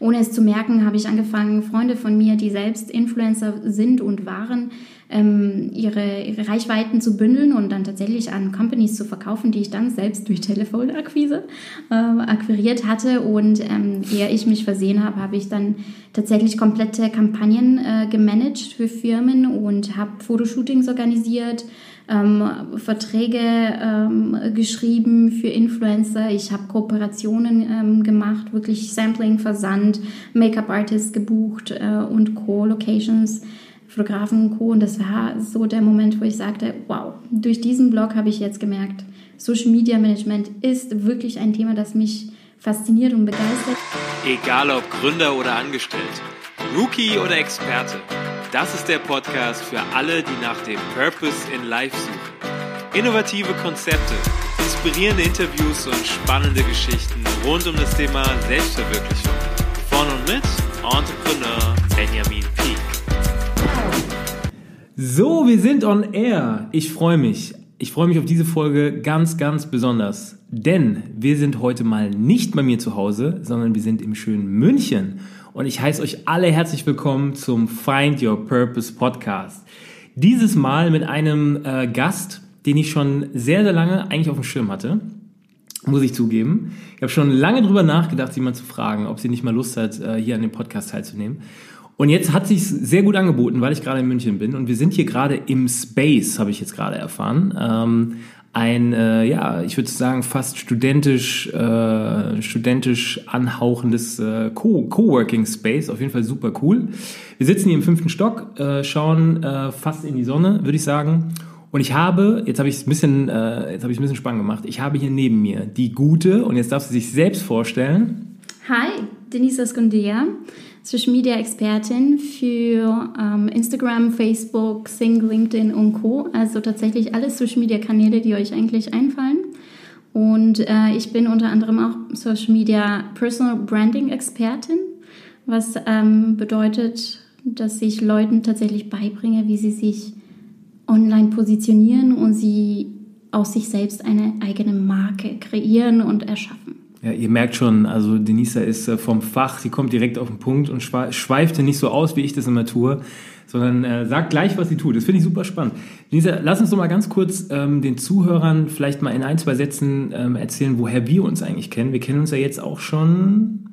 ohne es zu merken, habe ich angefangen, Freunde von mir, die selbst Influencer sind und waren, ähm, ihre, ihre Reichweiten zu bündeln und dann tatsächlich an Companies zu verkaufen, die ich dann selbst durch Telefonakquise äh, akquiriert hatte. Und ähm, ehe ich mich versehen habe, habe ich dann tatsächlich komplette Kampagnen äh, gemanagt für Firmen und habe Fotoshootings organisiert. Ähm, Verträge ähm, geschrieben für Influencer. Ich habe Kooperationen ähm, gemacht, wirklich Sampling, Versand, Make-up-Artists gebucht äh, und Co-Locations Fotografen und Co. Und das war so der Moment, wo ich sagte, wow, durch diesen Blog habe ich jetzt gemerkt, Social Media Management ist wirklich ein Thema, das mich fasziniert und begeistert. Egal ob Gründer oder Angestellt, Rookie oder Experte, das ist der Podcast für alle, die nach dem Purpose in Life suchen. Innovative Konzepte, inspirierende Interviews und spannende Geschichten rund um das Thema Selbstverwirklichung. Von und mit Entrepreneur Benjamin Peak. So, wir sind on air. Ich freue mich. Ich freue mich auf diese Folge ganz, ganz besonders. Denn wir sind heute mal nicht bei mir zu Hause, sondern wir sind im schönen München. Und ich heiße euch alle herzlich willkommen zum Find Your Purpose Podcast. Dieses Mal mit einem äh, Gast, den ich schon sehr, sehr lange eigentlich auf dem Schirm hatte. Muss ich zugeben. Ich habe schon lange drüber nachgedacht, mal zu fragen, ob sie nicht mal Lust hat, äh, hier an dem Podcast teilzunehmen. Und jetzt hat sich sehr gut angeboten, weil ich gerade in München bin und wir sind hier gerade im Space, habe ich jetzt gerade erfahren. Ähm, ein, äh, ja, ich würde sagen, fast studentisch, äh, studentisch anhauchendes äh, Co Coworking Space. Auf jeden Fall super cool. Wir sitzen hier im fünften Stock, äh, schauen äh, fast in die Sonne, würde ich sagen. Und ich habe, jetzt habe ich es ein bisschen, äh, jetzt habe ich ein bisschen spannend gemacht. Ich habe hier neben mir die gute und jetzt darf sie sich selbst vorstellen. Hi, Denise Ascondia. Social Media Expertin für ähm, Instagram, Facebook, Sing, LinkedIn und Co. Also tatsächlich alle Social Media Kanäle, die euch eigentlich einfallen. Und äh, ich bin unter anderem auch Social Media Personal Branding Expertin, was ähm, bedeutet, dass ich Leuten tatsächlich beibringe, wie sie sich online positionieren und sie aus sich selbst eine eigene Marke kreieren und erschaffen. Ja, ihr merkt schon, also Denisa ist äh, vom Fach, sie kommt direkt auf den Punkt und schweift nicht so aus, wie ich das immer tue, sondern äh, sagt gleich, was sie tut. Das finde ich super spannend. Denisa, lass uns doch mal ganz kurz ähm, den Zuhörern vielleicht mal in ein, zwei Sätzen ähm, erzählen, woher wir uns eigentlich kennen. Wir kennen uns ja jetzt auch schon.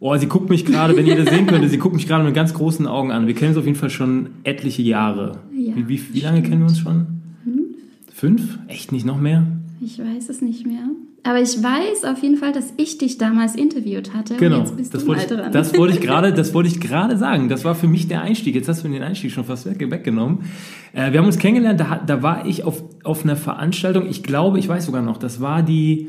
Oh, sie guckt mich gerade, wenn ihr das sehen könntet, sie guckt mich gerade mit ganz großen Augen an. Wir kennen uns auf jeden Fall schon etliche Jahre. Ja, wie, wie, wie lange kennen wir uns schon? Fünf. Fünf? Echt nicht noch mehr? Ich weiß es nicht mehr. Aber ich weiß auf jeden Fall, dass ich dich damals interviewt hatte. Genau. Jetzt bist das du wollte mal dran. das wollte ich gerade, das wollte ich gerade sagen. Das war für mich der Einstieg. Jetzt hast du mir den Einstieg schon fast weggenommen. Äh, wir haben uns kennengelernt. Da, da war ich auf, auf einer Veranstaltung. Ich glaube, ich weiß sogar noch. Das war die,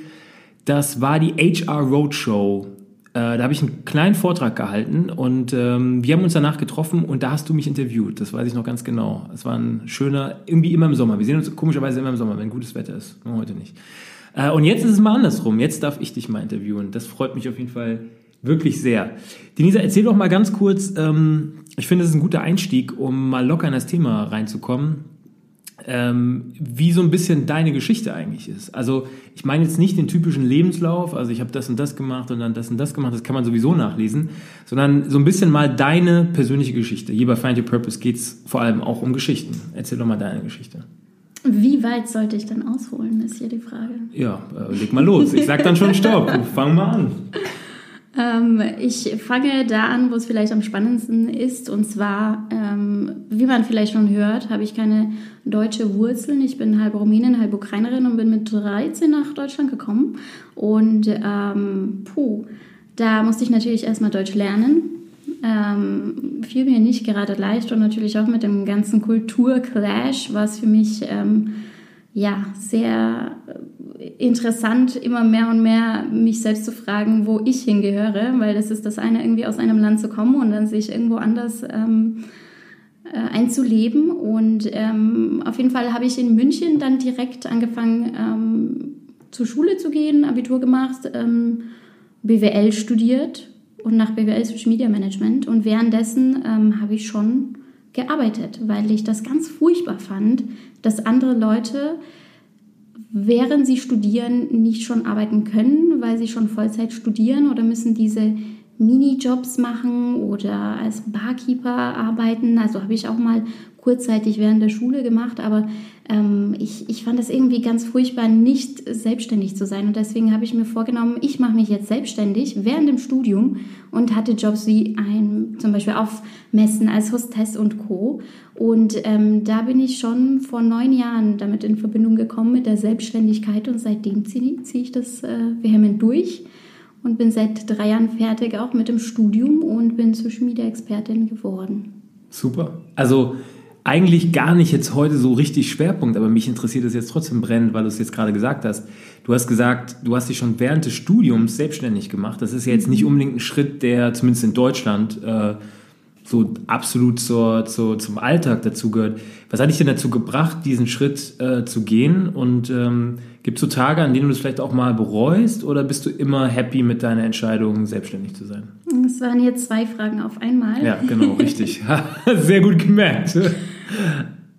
das war die HR Roadshow. Äh, da habe ich einen kleinen Vortrag gehalten und ähm, wir haben uns danach getroffen und da hast du mich interviewt. Das weiß ich noch ganz genau. Es war ein schöner, irgendwie immer im Sommer. Wir sehen uns komischerweise immer im Sommer, wenn gutes Wetter ist. Nur heute nicht. Äh, und jetzt ist es mal andersrum. Jetzt darf ich dich mal interviewen. Das freut mich auf jeden Fall wirklich sehr. Denisa, erzähl doch mal ganz kurz, ähm, ich finde, das ist ein guter Einstieg, um mal locker in das Thema reinzukommen, ähm, wie so ein bisschen deine Geschichte eigentlich ist. Also ich meine jetzt nicht den typischen Lebenslauf, also ich habe das und das gemacht und dann das und das gemacht, das kann man sowieso nachlesen, sondern so ein bisschen mal deine persönliche Geschichte. Hier bei Find Your Purpose geht es vor allem auch um Geschichten. Erzähl doch mal deine Geschichte. Wie weit sollte ich dann ausholen, ist hier die Frage. Ja, äh, leg mal los. Ich sag dann schon Stopp. Fang mal an. Ähm, ich fange da an, wo es vielleicht am spannendsten ist. Und zwar, ähm, wie man vielleicht schon hört, habe ich keine deutsche Wurzeln. Ich bin halb Rumänin, halb Ukrainerin und bin mit 13 nach Deutschland gekommen. Und ähm, puh, da musste ich natürlich erstmal Deutsch lernen ähm, fiel mir nicht gerade leicht und natürlich auch mit dem ganzen Kulturclash war es für mich ähm, ja sehr interessant, immer mehr und mehr mich selbst zu fragen, wo ich hingehöre, weil das ist das eine, irgendwie aus einem Land zu kommen und dann sich irgendwo anders ähm, äh, einzuleben. Und ähm, auf jeden Fall habe ich in München dann direkt angefangen, ähm, zur Schule zu gehen, Abitur gemacht, ähm, BWL studiert und nach BWL Social Media Management. Und währenddessen ähm, habe ich schon gearbeitet, weil ich das ganz furchtbar fand, dass andere Leute, während sie studieren, nicht schon arbeiten können, weil sie schon Vollzeit studieren oder müssen diese Minijobs machen oder als Barkeeper arbeiten. Also habe ich auch mal kurzzeitig während der Schule gemacht, aber ähm, ich, ich fand das irgendwie ganz furchtbar, nicht selbstständig zu sein. Und deswegen habe ich mir vorgenommen, ich mache mich jetzt selbstständig während dem Studium und hatte Jobs wie ein, zum Beispiel auf Messen als Hostess und Co. Und ähm, da bin ich schon vor neun Jahren damit in Verbindung gekommen mit der Selbstständigkeit und seitdem ziehe zieh ich das äh, vehement durch und bin seit drei Jahren fertig auch mit dem Studium und bin zur Schmiedeexpertin geworden. Super. Also eigentlich gar nicht jetzt heute so richtig Schwerpunkt, aber mich interessiert es jetzt trotzdem brennend, weil du es jetzt gerade gesagt hast. Du hast gesagt, du hast dich schon während des Studiums selbstständig gemacht. Das ist ja jetzt nicht unbedingt ein Schritt, der zumindest in Deutschland äh, so absolut zur, zur, zum Alltag dazugehört. Was hat dich denn dazu gebracht, diesen Schritt äh, zu gehen? Und ähm, gibt es so Tage, an denen du das vielleicht auch mal bereust oder bist du immer happy mit deiner Entscheidung, selbstständig zu sein? Das waren jetzt zwei Fragen auf einmal. Ja, genau, richtig. Sehr gut gemerkt.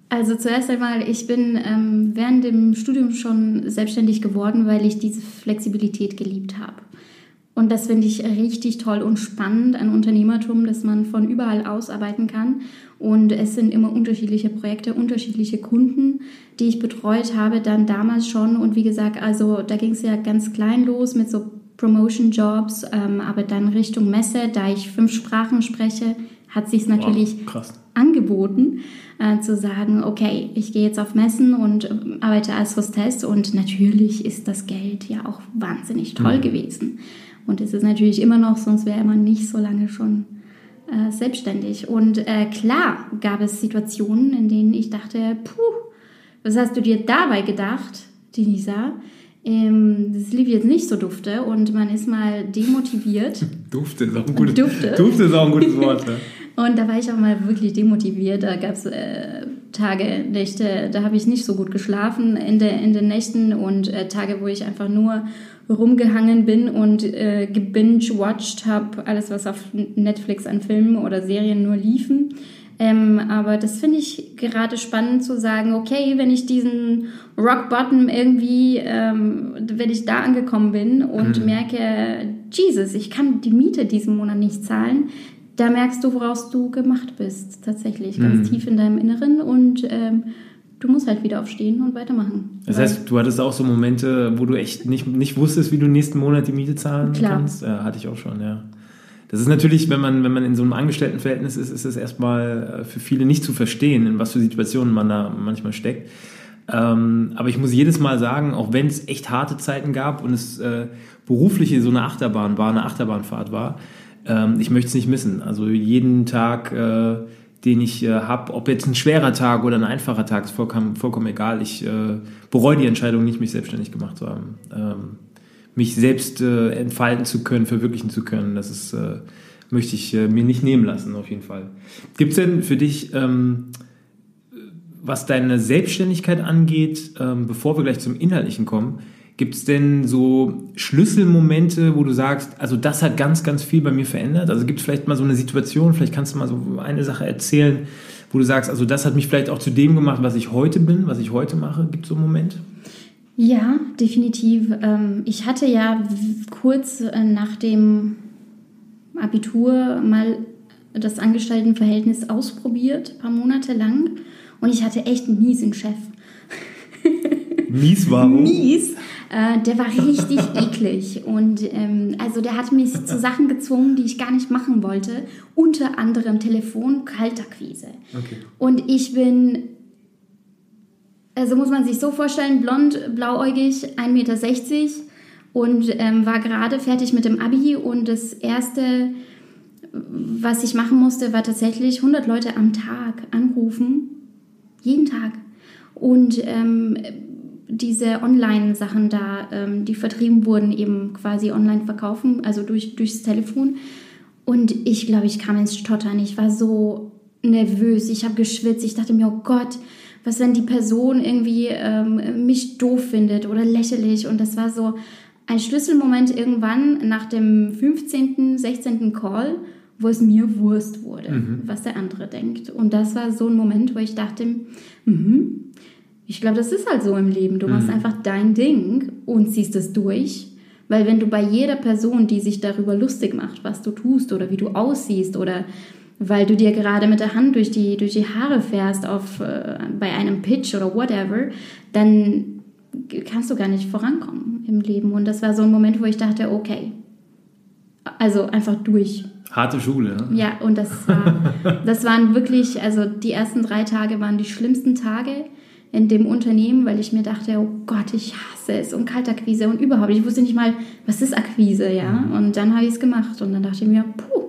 Also zuerst einmal, ich bin ähm, während dem Studium schon selbstständig geworden, weil ich diese Flexibilität geliebt habe. Und das finde ich richtig toll und spannend an Unternehmertum, dass man von überall aus arbeiten kann. Und es sind immer unterschiedliche Projekte, unterschiedliche Kunden, die ich betreut habe, dann damals schon. Und wie gesagt, also da ging es ja ganz klein los mit so Promotion-Jobs, ähm, aber dann Richtung Messe, da ich fünf Sprachen spreche, hat sich natürlich wow, angeboten, äh, zu sagen, okay, ich gehe jetzt auf Messen und äh, arbeite als Hostess und natürlich ist das Geld ja auch wahnsinnig toll mhm. gewesen. Und es ist natürlich immer noch, sonst wäre man nicht so lange schon äh, selbstständig. Und äh, klar gab es Situationen, in denen ich dachte, puh, was hast du dir dabei gedacht, Denisa? Ähm, das lief jetzt nicht so dufte und man ist mal demotiviert. dufte ist auch ein gutes, dufte. dufte ist auch ein gutes Wort. Ja. und da war ich auch mal wirklich demotiviert. Da gab es äh, Tage, Nächte, da habe ich nicht so gut geschlafen in, der, in den Nächten und äh, Tage, wo ich einfach nur rumgehangen bin und äh, gebinge-watched habe, alles was auf Netflix an Filmen oder Serien nur liefen. Ähm, aber das finde ich gerade spannend zu sagen, okay, wenn ich diesen Rock Bottom irgendwie, ähm, wenn ich da angekommen bin und mhm. merke, Jesus, ich kann die Miete diesen Monat nicht zahlen, da merkst du, woraus du gemacht bist, tatsächlich, ganz mhm. tief in deinem Inneren und ähm, du musst halt wieder aufstehen und weitermachen. Das heißt, du hattest auch so Momente, wo du echt nicht, nicht wusstest, wie du nächsten Monat die Miete zahlen Klar. kannst? Ja, hatte ich auch schon, ja. Das ist natürlich, wenn man, wenn man in so einem Angestelltenverhältnis ist, ist es erstmal äh, für viele nicht zu verstehen, in was für Situationen man da manchmal steckt. Ähm, aber ich muss jedes Mal sagen, auch wenn es echt harte Zeiten gab und es äh, berufliche so eine Achterbahn war, eine Achterbahnfahrt war, ähm, ich möchte es nicht missen. Also jeden Tag, äh, den ich äh, habe, ob jetzt ein schwerer Tag oder ein einfacher Tag, ist vollkommen, vollkommen egal. Ich äh, bereue die Entscheidung nicht, mich selbstständig gemacht zu haben. Ähm, mich selbst äh, entfalten zu können, verwirklichen zu können. Das ist, äh, möchte ich äh, mir nicht nehmen lassen, auf jeden Fall. Gibt es denn für dich, ähm, was deine Selbstständigkeit angeht, ähm, bevor wir gleich zum Inhaltlichen kommen, gibt es denn so Schlüsselmomente, wo du sagst, also das hat ganz, ganz viel bei mir verändert? Also gibt es vielleicht mal so eine Situation, vielleicht kannst du mal so eine Sache erzählen, wo du sagst, also das hat mich vielleicht auch zu dem gemacht, was ich heute bin, was ich heute mache. Gibt es so einen Moment? Ja, definitiv. Ähm, ich hatte ja kurz äh, nach dem Abitur mal das Angestelltenverhältnis ausprobiert, ein paar Monate lang. Und ich hatte echt einen miesen Chef. Mies warum? Mies. Äh, der war richtig eklig. Und ähm, also der hat mich zu Sachen gezwungen, die ich gar nicht machen wollte. Unter anderem Telefon, Kaltakquise. Okay. Und ich bin also muss man sich so vorstellen, blond, blauäugig, 1,60 Meter und ähm, war gerade fertig mit dem Abi und das erste, was ich machen musste, war tatsächlich 100 Leute am Tag anrufen, jeden Tag und ähm, diese Online-Sachen da, ähm, die vertrieben wurden, eben quasi online verkaufen, also durch, durchs Telefon. Und ich glaube, ich kam ins Stottern. Ich war so nervös, ich habe geschwitzt. Ich dachte mir, oh Gott, was wenn die Person irgendwie ähm, mich doof findet oder lächerlich. Und das war so ein Schlüsselmoment irgendwann nach dem 15., 16. Call, wo es mir Wurst wurde, mhm. was der andere denkt. Und das war so ein Moment, wo ich dachte, mhm, ich glaube, das ist halt so im Leben. Du machst mhm. einfach dein Ding und ziehst es durch. Weil wenn du bei jeder Person, die sich darüber lustig macht, was du tust oder wie du aussiehst oder weil du dir gerade mit der Hand durch die, durch die Haare fährst auf, äh, bei einem Pitch oder whatever, dann kannst du gar nicht vorankommen im Leben. Und das war so ein Moment, wo ich dachte, okay, also einfach durch. Harte Schule, ne? Ja, und das, war, das waren wirklich, also die ersten drei Tage waren die schlimmsten Tage in dem Unternehmen, weil ich mir dachte, oh Gott, ich hasse es und Kaltakquise und überhaupt. Ich wusste nicht mal, was ist Akquise, ja. Mhm. Und dann habe ich es gemacht und dann dachte ich mir, puh,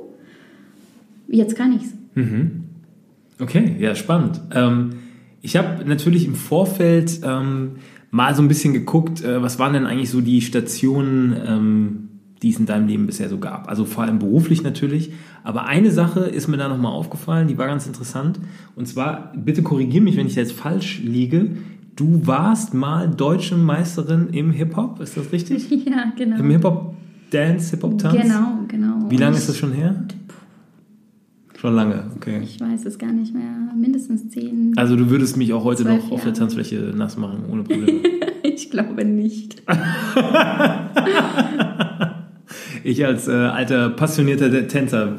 jetzt kann ich's. Mhm. Okay, ja, spannend. Ähm, ich habe natürlich im Vorfeld ähm, mal so ein bisschen geguckt, äh, was waren denn eigentlich so die Stationen, ähm, die es in deinem Leben bisher so gab. Also vor allem beruflich natürlich. Aber eine Sache ist mir da nochmal aufgefallen, die war ganz interessant. Und zwar, bitte korrigiere mich, wenn ich jetzt falsch liege. Du warst mal deutsche Meisterin im Hip-Hop, ist das richtig? Ja, genau. Im Hip-Hop Dance, Hip-Hop-Tanz? Genau, genau. Wie lange ist das schon her? Schon lange, okay. Ich weiß es gar nicht mehr. Mindestens zehn. Also du würdest mich auch heute noch auf der Tanzfläche nass machen, ohne Probleme. ich glaube nicht. ich als äh, alter, passionierter Tänzer,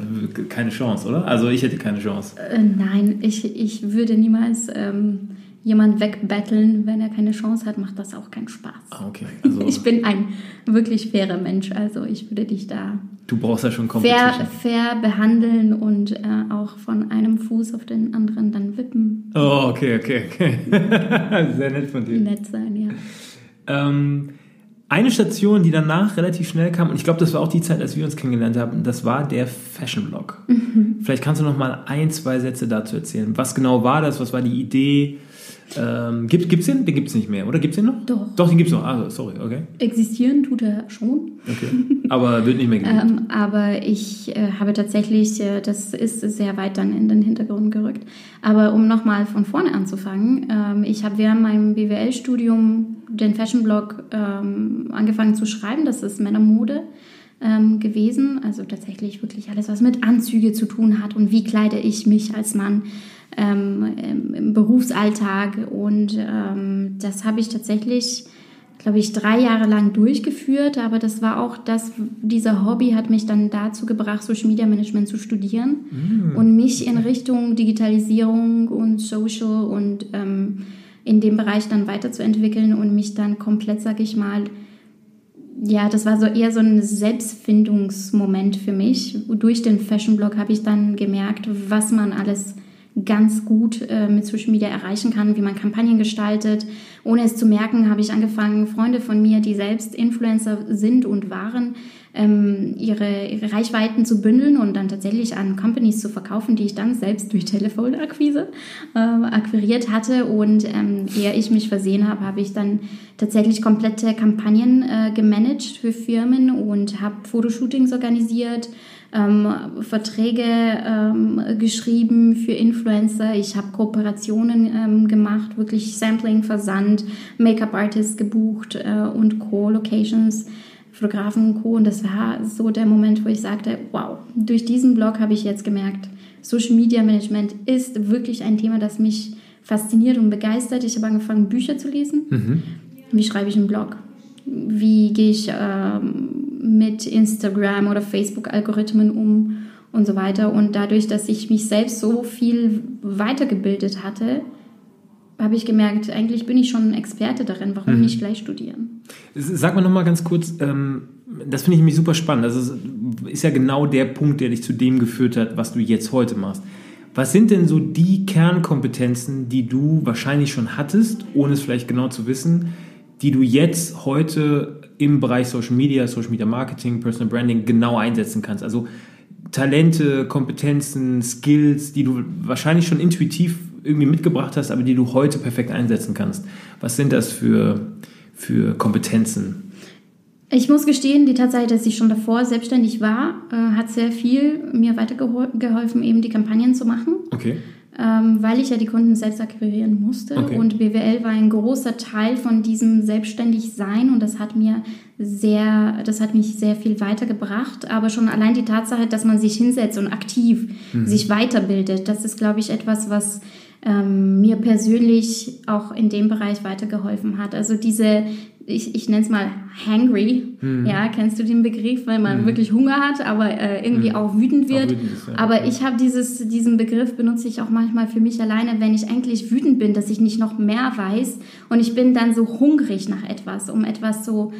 keine Chance, oder? Also ich hätte keine Chance. Äh, nein, ich, ich würde niemals ähm, jemand wegbetteln, wenn er keine Chance hat, macht das auch keinen Spaß. Ah, okay. Also, ich bin ein wirklich fairer Mensch, also ich würde dich da du brauchst ja schon fair, fair behandeln und äh, auch von einem Fuß auf den anderen dann wippen. Oh, okay, okay, okay. Sehr nett von dir. Nett sein, ja. Ähm, eine Station, die danach relativ schnell kam, und ich glaube, das war auch die Zeit, als wir uns kennengelernt haben, das war der Fashion Blog. Mhm. Vielleicht kannst du noch mal ein, zwei Sätze dazu erzählen. Was genau war das? Was war die Idee? Ähm, gibt es den? Den gibt es nicht mehr, oder? Gibt es den noch? Doch. Doch, den gibt es noch. Also, sorry, okay. Existieren tut er schon. Okay. Aber wird nicht mehr gelebt. ähm, aber ich äh, habe tatsächlich, äh, das ist sehr weit dann in den Hintergrund gerückt. Aber um nochmal von vorne anzufangen, ähm, ich habe während meinem BWL-Studium den Fashion-Blog ähm, angefangen zu schreiben. Das ist Männermode ähm, gewesen. Also tatsächlich wirklich alles, was mit Anzüge zu tun hat und wie kleide ich mich als Mann ähm, im Berufsalltag. Und ähm, das habe ich tatsächlich, glaube ich, drei Jahre lang durchgeführt. Aber das war auch das, dieser Hobby hat mich dann dazu gebracht, Social Media Management zu studieren mhm. und mich in Richtung Digitalisierung und Social und ähm, in dem Bereich dann weiterzuentwickeln und mich dann komplett, sag ich mal, ja, das war so eher so ein Selbstfindungsmoment für mich. Durch den Fashion Blog habe ich dann gemerkt, was man alles ganz gut äh, mit Social Media erreichen kann, wie man Kampagnen gestaltet. Ohne es zu merken, habe ich angefangen, Freunde von mir, die selbst Influencer sind und waren, ähm, ihre, ihre Reichweiten zu bündeln und dann tatsächlich an Companies zu verkaufen, die ich dann selbst durch Telefonakquise äh, akquiriert hatte. Und ähm, ehe ich mich versehen habe, habe ich dann tatsächlich komplette Kampagnen äh, gemanagt für Firmen und habe Fotoshootings organisiert ähm, Verträge ähm, geschrieben für Influencer. Ich habe Kooperationen ähm, gemacht, wirklich Sampling, Versand, Make-up-Artists gebucht äh, und Co-Locations. Fotografen und Co. Und das war so der Moment, wo ich sagte, wow, durch diesen Blog habe ich jetzt gemerkt, Social Media Management ist wirklich ein Thema, das mich fasziniert und begeistert. Ich habe angefangen, Bücher zu lesen. Mhm. Wie schreibe ich einen Blog? Wie gehe ich ähm, mit Instagram oder Facebook-Algorithmen um und so weiter. Und dadurch, dass ich mich selbst so viel weitergebildet hatte, habe ich gemerkt, eigentlich bin ich schon ein Experte darin, warum mhm. nicht gleich studieren? Sag mal nochmal ganz kurz, ähm, das finde ich nämlich super spannend. Das ist, ist ja genau der Punkt, der dich zu dem geführt hat, was du jetzt heute machst. Was sind denn so die Kernkompetenzen, die du wahrscheinlich schon hattest, ohne es vielleicht genau zu wissen, die du jetzt heute im Bereich Social Media, Social Media Marketing, Personal Branding genau einsetzen kannst. Also Talente, Kompetenzen, Skills, die du wahrscheinlich schon intuitiv irgendwie mitgebracht hast, aber die du heute perfekt einsetzen kannst. Was sind das für, für Kompetenzen? Ich muss gestehen, die Tatsache, dass ich schon davor selbstständig war, äh, hat sehr viel mir weitergeholfen, eben die Kampagnen zu machen. Okay weil ich ja die Kunden selbst akquirieren musste. Okay. Und BWL war ein großer Teil von diesem Selbstständigsein und das hat mir sehr, das hat mich sehr viel weitergebracht. Aber schon allein die Tatsache, dass man sich hinsetzt und aktiv mhm. sich weiterbildet, das ist, glaube ich, etwas, was ähm, mir persönlich auch in dem Bereich weitergeholfen hat. Also diese, ich, ich nenne es mal hangry, mhm. ja, kennst du den Begriff, weil man mhm. wirklich Hunger hat, aber äh, irgendwie mhm. auch wütend wird. Auch wütend ist, ja. Aber ich habe dieses, diesen Begriff benutze ich auch manchmal für mich alleine, wenn ich eigentlich wütend bin, dass ich nicht noch mehr weiß und ich bin dann so hungrig nach etwas, um etwas so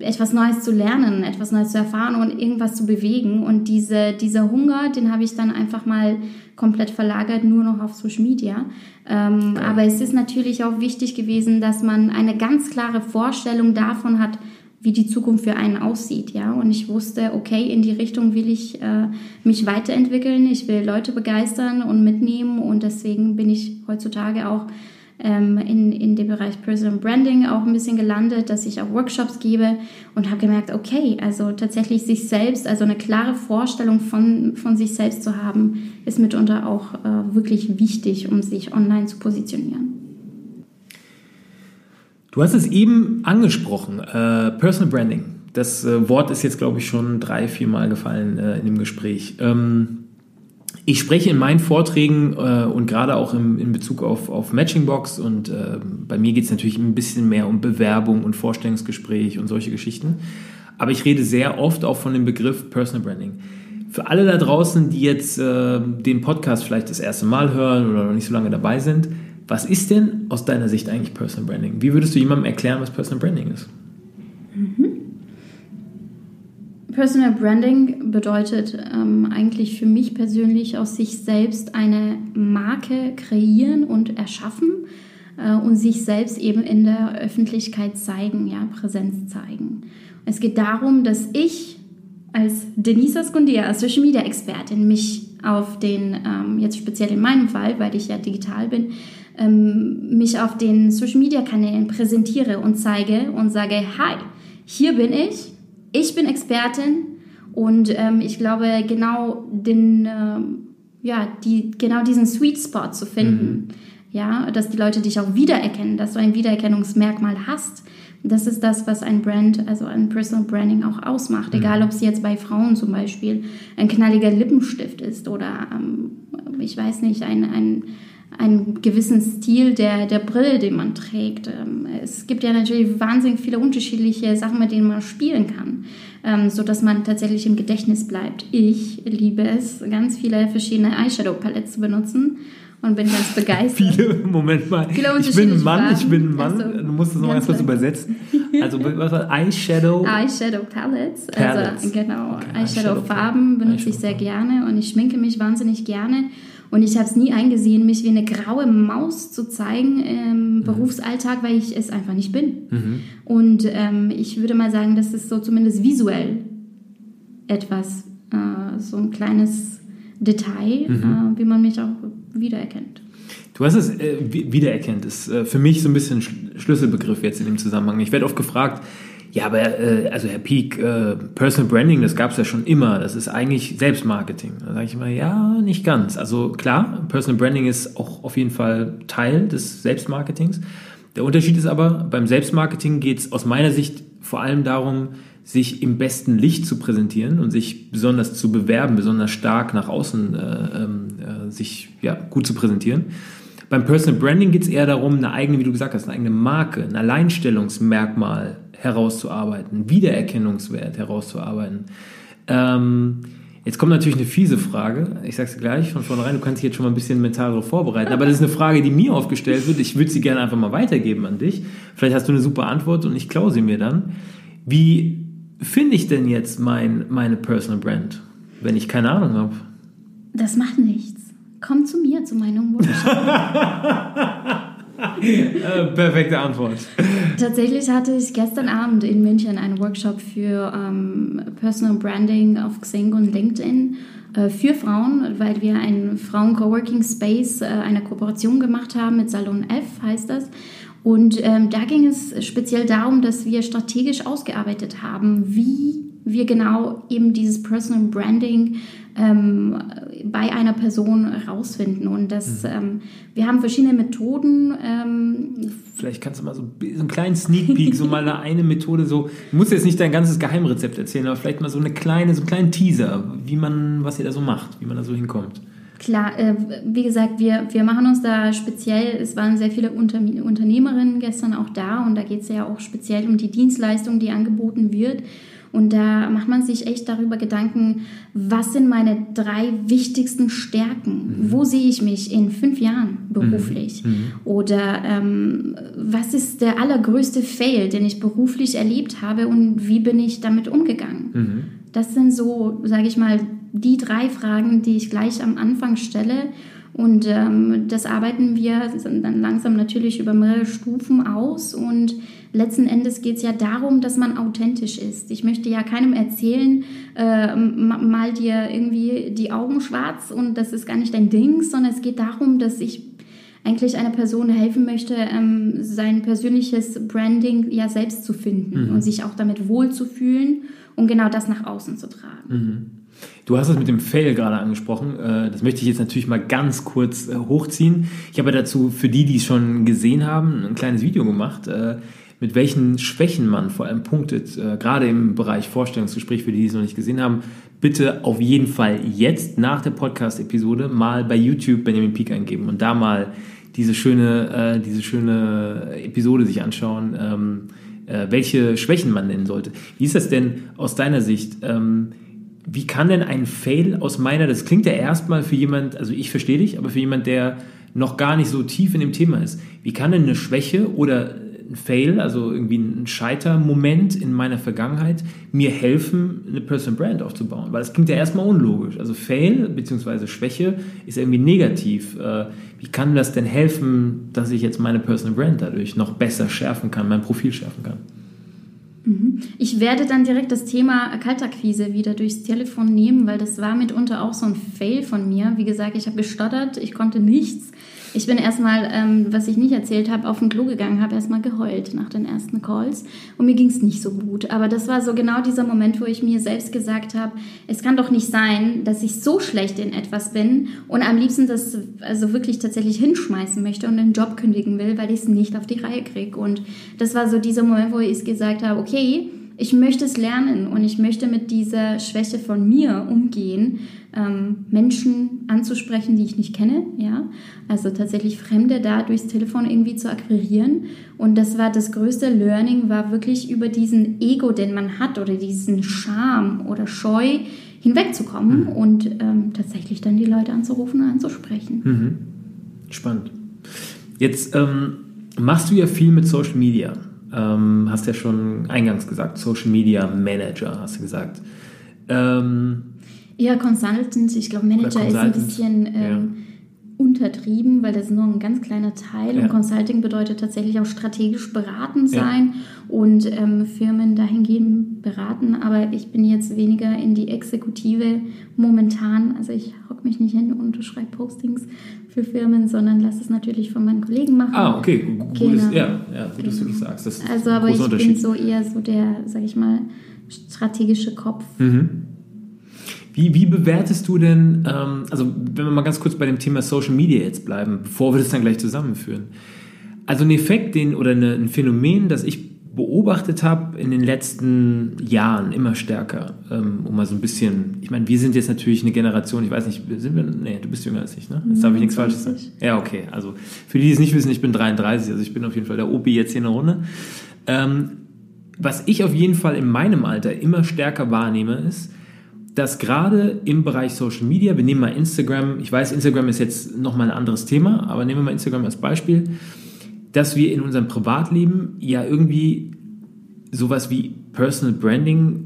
etwas Neues zu lernen, etwas Neues zu erfahren und irgendwas zu bewegen. Und diese, dieser Hunger, den habe ich dann einfach mal komplett verlagert, nur noch auf Social Media. Ähm, aber es ist natürlich auch wichtig gewesen, dass man eine ganz klare Vorstellung davon hat, wie die Zukunft für einen aussieht, ja. Und ich wusste, okay, in die Richtung will ich äh, mich weiterentwickeln, ich will Leute begeistern und mitnehmen und deswegen bin ich heutzutage auch ähm, in, in dem Bereich Personal Branding auch ein bisschen gelandet, dass ich auch Workshops gebe und habe gemerkt, okay, also tatsächlich sich selbst, also eine klare Vorstellung von, von sich selbst zu haben, ist mitunter auch äh, wirklich wichtig, um sich online zu positionieren. Du hast es eben angesprochen, äh, Personal Branding. Das äh, Wort ist jetzt, glaube ich, schon drei, vier Mal gefallen äh, in dem Gespräch. Ähm, ich spreche in meinen Vorträgen äh, und gerade auch im, in Bezug auf, auf Matchingbox und äh, bei mir geht es natürlich ein bisschen mehr um Bewerbung und Vorstellungsgespräch und solche Geschichten. Aber ich rede sehr oft auch von dem Begriff Personal Branding. Für alle da draußen, die jetzt äh, den Podcast vielleicht das erste Mal hören oder noch nicht so lange dabei sind, was ist denn aus deiner Sicht eigentlich Personal Branding? Wie würdest du jemandem erklären, was Personal Branding ist? Mhm. Personal Branding bedeutet ähm, eigentlich für mich persönlich aus sich selbst eine Marke kreieren und erschaffen äh, und sich selbst eben in der Öffentlichkeit zeigen, ja, Präsenz zeigen. Es geht darum, dass ich als Denisa Skundia, als Social Media Expertin, mich auf den, ähm, jetzt speziell in meinem Fall, weil ich ja digital bin, ähm, mich auf den Social Media Kanälen präsentiere und zeige und sage, hi, hier bin ich, ich bin Expertin und ähm, ich glaube, genau den, ähm, ja, die, genau diesen Sweet Spot zu finden, mhm. ja, dass die Leute dich auch wiedererkennen, dass du ein Wiedererkennungsmerkmal hast. Das ist das, was ein Brand, also ein Personal Branding auch ausmacht. Mhm. Egal, ob es jetzt bei Frauen zum Beispiel ein knalliger Lippenstift ist oder, ähm, ich weiß nicht, ein, ein einen gewissen Stil der, der Brille, den man trägt. Ähm, es gibt ja natürlich wahnsinnig viele unterschiedliche Sachen, mit denen man spielen kann, ähm, sodass man tatsächlich im Gedächtnis bleibt. Ich liebe es, ganz viele verschiedene Eyeshadow-Palettes zu benutzen und bin ganz begeistert. Viele, Moment mal. Viele ich bin ein Mann, Farben. ich bin ein Mann. Also, du musst es noch ganz kurz übersetzen. Also, was war Eyeshadow? Eyeshadow Palettes. Palettes. Also, genau. Okay. Eyeshadow-Farben benutze Eyeshadow ich sehr gerne und ich schminke mich wahnsinnig gerne. Und ich habe es nie eingesehen, mich wie eine graue Maus zu zeigen im mhm. Berufsalltag, weil ich es einfach nicht bin. Mhm. Und ähm, ich würde mal sagen, das ist so zumindest visuell etwas, äh, so ein kleines Detail, mhm. äh, wie man mich auch wiedererkennt. Du hast es äh, wiedererkennt, ist äh, für mich so ein bisschen Schlüsselbegriff jetzt in dem Zusammenhang. Ich werde oft gefragt, ja, aber äh, also Herr Peak, äh, Personal Branding, das gab es ja schon immer. Das ist eigentlich Selbstmarketing. Da sage ich immer, ja, nicht ganz. Also klar, Personal Branding ist auch auf jeden Fall Teil des Selbstmarketings. Der Unterschied ist aber, beim Selbstmarketing geht es aus meiner Sicht vor allem darum, sich im besten Licht zu präsentieren und sich besonders zu bewerben, besonders stark nach außen äh, ähm, äh, sich ja, gut zu präsentieren. Beim Personal Branding geht es eher darum, eine eigene, wie du gesagt hast, eine eigene Marke, ein Alleinstellungsmerkmal herauszuarbeiten, Wiedererkennungswert herauszuarbeiten. Ähm, jetzt kommt natürlich eine fiese Frage. Ich sage es gleich von vornherein, du kannst dich jetzt schon mal ein bisschen mental darauf vorbereiten. Aber das ist eine Frage, die mir aufgestellt wird. Ich würde sie gerne einfach mal weitergeben an dich. Vielleicht hast du eine super Antwort und ich klaue sie mir dann. Wie finde ich denn jetzt mein, meine Personal Brand, wenn ich keine Ahnung habe? Das macht nichts. Komm zu mir, zu meinem Workshop. Äh, perfekte Antwort. Tatsächlich hatte ich gestern Abend in München einen Workshop für ähm, Personal Branding auf Xing und LinkedIn äh, für Frauen, weil wir einen Frauen-Coworking Space, äh, eine Kooperation gemacht haben mit Salon F, heißt das. Und ähm, da ging es speziell darum, dass wir strategisch ausgearbeitet haben, wie wir genau eben dieses Personal Branding ähm, bei einer Person rausfinden. Und das, mhm. ähm, wir haben verschiedene Methoden. Ähm, Vielleicht kannst du mal so, so einen kleinen Sneak Peek, so mal eine, Methode, so, du musst jetzt nicht dein ganzes Geheimrezept erzählen, aber vielleicht mal so eine kleine, so einen kleinen Teaser, wie man, was ihr da so macht, wie man da so hinkommt. Klar, äh, wie gesagt, wir, wir machen uns da speziell, es waren sehr viele Unter Unternehmerinnen gestern auch da und da geht es ja auch speziell um die Dienstleistung, die angeboten wird. Und da macht man sich echt darüber Gedanken, was sind meine drei wichtigsten Stärken? Mhm. Wo sehe ich mich in fünf Jahren beruflich? Mhm. mhm. Oder ähm, was ist der allergrößte Fail, den ich beruflich erlebt habe und wie bin ich damit umgegangen? Mhm. Das sind so, sage ich mal, die drei Fragen, die ich gleich am Anfang stelle. Und ähm, das arbeiten wir dann langsam natürlich über mehrere Stufen aus. Und letzten Endes geht es ja darum, dass man authentisch ist. Ich möchte ja keinem erzählen, äh, mal dir irgendwie die Augen schwarz und das ist gar nicht dein Ding, sondern es geht darum, dass ich eigentlich einer Person helfen möchte, ähm, sein persönliches Branding ja selbst zu finden mhm. und sich auch damit wohlzufühlen und genau das nach außen zu tragen. Mhm. Du hast es mit dem Fail gerade angesprochen. Äh, das möchte ich jetzt natürlich mal ganz kurz äh, hochziehen. Ich habe dazu für die, die es schon gesehen haben, ein kleines Video gemacht, äh, mit welchen Schwächen man vor allem punktet, gerade im Bereich Vorstellungsgespräch, für die, die es noch nicht gesehen haben. Bitte auf jeden Fall jetzt nach der Podcast-Episode mal bei YouTube Benjamin Peak eingeben und da mal diese schöne, diese schöne Episode sich anschauen, ähm, welche Schwächen man nennen sollte. Wie ist das denn aus deiner Sicht? Ähm, wie kann denn ein Fail aus meiner, das klingt ja erstmal für jemand, also ich verstehe dich, aber für jemand, der noch gar nicht so tief in dem Thema ist, wie kann denn eine Schwäche oder ein Fail, also irgendwie ein Scheitermoment in meiner Vergangenheit, mir helfen, eine Personal Brand aufzubauen? Weil das klingt ja erstmal unlogisch. Also Fail bzw. Schwäche ist irgendwie negativ. Äh, wie kann das denn helfen, dass ich jetzt meine Personal Brand dadurch noch besser schärfen kann, mein Profil schärfen kann? Mhm. Ich werde dann direkt das Thema Kaltakquise wieder durchs Telefon nehmen, weil das war mitunter auch so ein Fail von mir. Wie gesagt, ich habe gestottert, ich konnte nichts. Ich bin erstmal, ähm, was ich nicht erzählt habe, auf den Klo gegangen, habe erstmal geheult nach den ersten Calls und mir ging es nicht so gut. Aber das war so genau dieser Moment, wo ich mir selbst gesagt habe, es kann doch nicht sein, dass ich so schlecht in etwas bin und am liebsten das also wirklich tatsächlich hinschmeißen möchte und den Job kündigen will, weil ich es nicht auf die Reihe kriege. Und das war so dieser Moment, wo ich gesagt habe, okay, ich möchte es lernen und ich möchte mit dieser Schwäche von mir umgehen, ähm, Menschen anzusprechen, die ich nicht kenne, ja, also tatsächlich Fremde da durchs Telefon irgendwie zu akquirieren. Und das war das größte Learning, war wirklich über diesen Ego, den man hat oder diesen Scham oder Scheu hinwegzukommen mhm. und ähm, tatsächlich dann die Leute anzurufen und anzusprechen. Mhm. Spannend. Jetzt ähm, machst du ja viel mit Social Media. Ähm, hast ja schon eingangs gesagt, Social Media Manager, hast du gesagt. Ähm, ja, Consultant, ich glaube, Manager ist ein bisschen ähm, ja. untertrieben, weil das ist nur ein ganz kleiner Teil. Ja. Und Consulting bedeutet tatsächlich auch strategisch beraten sein ja. und ähm, Firmen dahingehend beraten. Aber ich bin jetzt weniger in die Exekutive momentan. Also ich hocke mich nicht hin und schreibe Postings für Firmen, sondern lasse es natürlich von meinen Kollegen machen. Ah, okay. Gut, genau. ja, ja, gut, genau. dass du das sagst. Das also, aber ich bin so eher so der, sag ich mal, strategische Kopf. Mhm. Wie, wie bewertest du denn, ähm, also wenn wir mal ganz kurz bei dem Thema Social Media jetzt bleiben, bevor wir das dann gleich zusammenführen. Also ein Effekt, den, oder eine, ein Phänomen, das ich beobachtet habe in den letzten Jahren immer stärker, ähm, um mal so ein bisschen, ich meine, wir sind jetzt natürlich eine Generation, ich weiß nicht, sind wir, nee, du bist jünger als ich, ne? Jetzt darf ich nichts Falsches sagen. Ja, okay, also für die, die es nicht wissen, ich bin 33, also ich bin auf jeden Fall der Opi jetzt hier in der Runde. Ähm, was ich auf jeden Fall in meinem Alter immer stärker wahrnehme, ist, dass gerade im Bereich Social Media, wir nehmen mal Instagram, ich weiß, Instagram ist jetzt nochmal ein anderes Thema, aber nehmen wir mal Instagram als Beispiel, dass wir in unserem Privatleben ja irgendwie sowas wie Personal Branding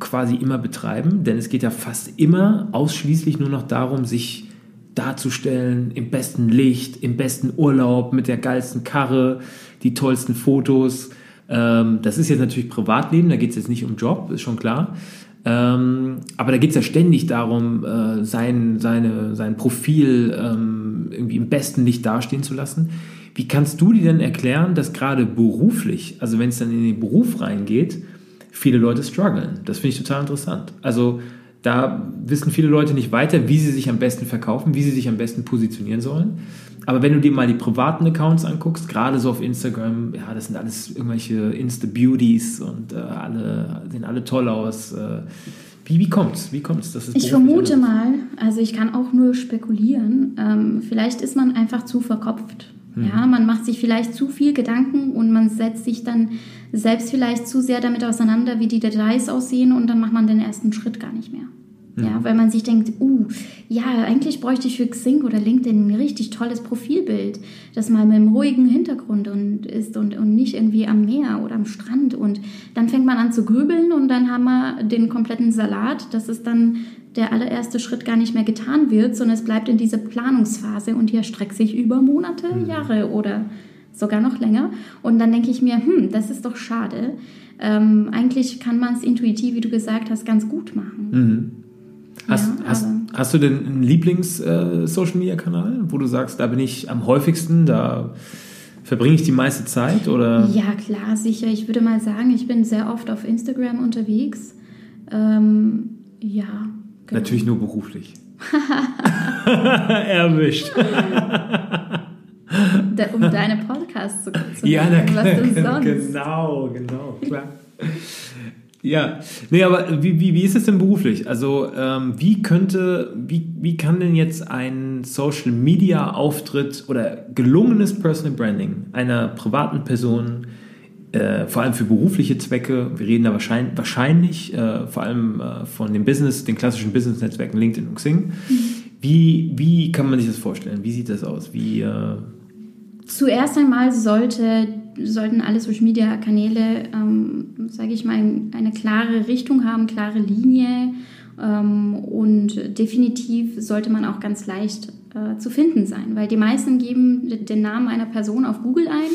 quasi immer betreiben, denn es geht ja fast immer ausschließlich nur noch darum, sich darzustellen im besten Licht, im besten Urlaub, mit der geilsten Karre, die tollsten Fotos. Ähm, das ist jetzt natürlich Privatleben, da geht es jetzt nicht um Job, ist schon klar. Ähm, aber da geht es ja ständig darum, äh, sein, seine, sein Profil ähm, irgendwie im besten Licht dastehen zu lassen. Wie kannst du dir denn erklären, dass gerade beruflich, also wenn es dann in den Beruf reingeht, viele Leute strugglen? Das finde ich total interessant. Also da wissen viele Leute nicht weiter, wie sie sich am besten verkaufen, wie sie sich am besten positionieren sollen. Aber wenn du dir mal die privaten Accounts anguckst, gerade so auf Instagram, ja, das sind alles irgendwelche Insta-Beauties und äh, alle sehen alle toll aus. Äh, Wie, wie kommt's? Wie kommt's? Das ich vermute mal, also ich kann auch nur spekulieren, ähm, vielleicht ist man einfach zu verkopft. Mhm. Ja, man macht sich vielleicht zu viel Gedanken und man setzt sich dann selbst vielleicht zu sehr damit auseinander, wie die Details aussehen und dann macht man den ersten Schritt gar nicht mehr. Ja, mhm. weil man sich denkt, uh, ja, eigentlich bräuchte ich für Xing oder LinkedIn ein richtig tolles Profilbild, das mal mit einem ruhigen Hintergrund und ist und, und nicht irgendwie am Meer oder am Strand. Und dann fängt man an zu grübeln und dann haben wir den kompletten Salat, dass es dann der allererste Schritt gar nicht mehr getan wird, sondern es bleibt in dieser Planungsphase und hier streckt sich über Monate, mhm. Jahre oder sogar noch länger. Und dann denke ich mir, hm, das ist doch schade. Ähm, eigentlich kann man es intuitiv, wie du gesagt hast, ganz gut machen. Mhm. Hast, ja, hast, hast, du denn einen Lieblings-Social-Media-Kanal, wo du sagst, da bin ich am häufigsten, da verbringe ich die meiste Zeit? Oder? Ja, klar, sicher. Ich würde mal sagen, ich bin sehr oft auf Instagram unterwegs. Ähm, ja. Genau. Natürlich nur beruflich. Erwischt. um deine Podcasts zu, zu ja, hören, was denn sonst? Genau, genau, klar. Ja, nee, aber wie, wie, wie ist es denn beruflich? Also ähm, wie könnte, wie, wie kann denn jetzt ein Social Media Auftritt oder gelungenes Personal Branding einer privaten Person, äh, vor allem für berufliche Zwecke, wir reden da wahrscheinlich, wahrscheinlich äh, vor allem äh, von den Business, den klassischen Business-Netzwerken LinkedIn und Xing, mhm. wie, wie kann man sich das vorstellen? Wie sieht das aus? Wie, äh Zuerst einmal sollte sollten alle Social Media Kanäle, ähm, sage ich mal, eine klare Richtung haben, klare Linie. Ähm, und definitiv sollte man auch ganz leicht äh, zu finden sein, weil die meisten geben den Namen einer Person auf Google ein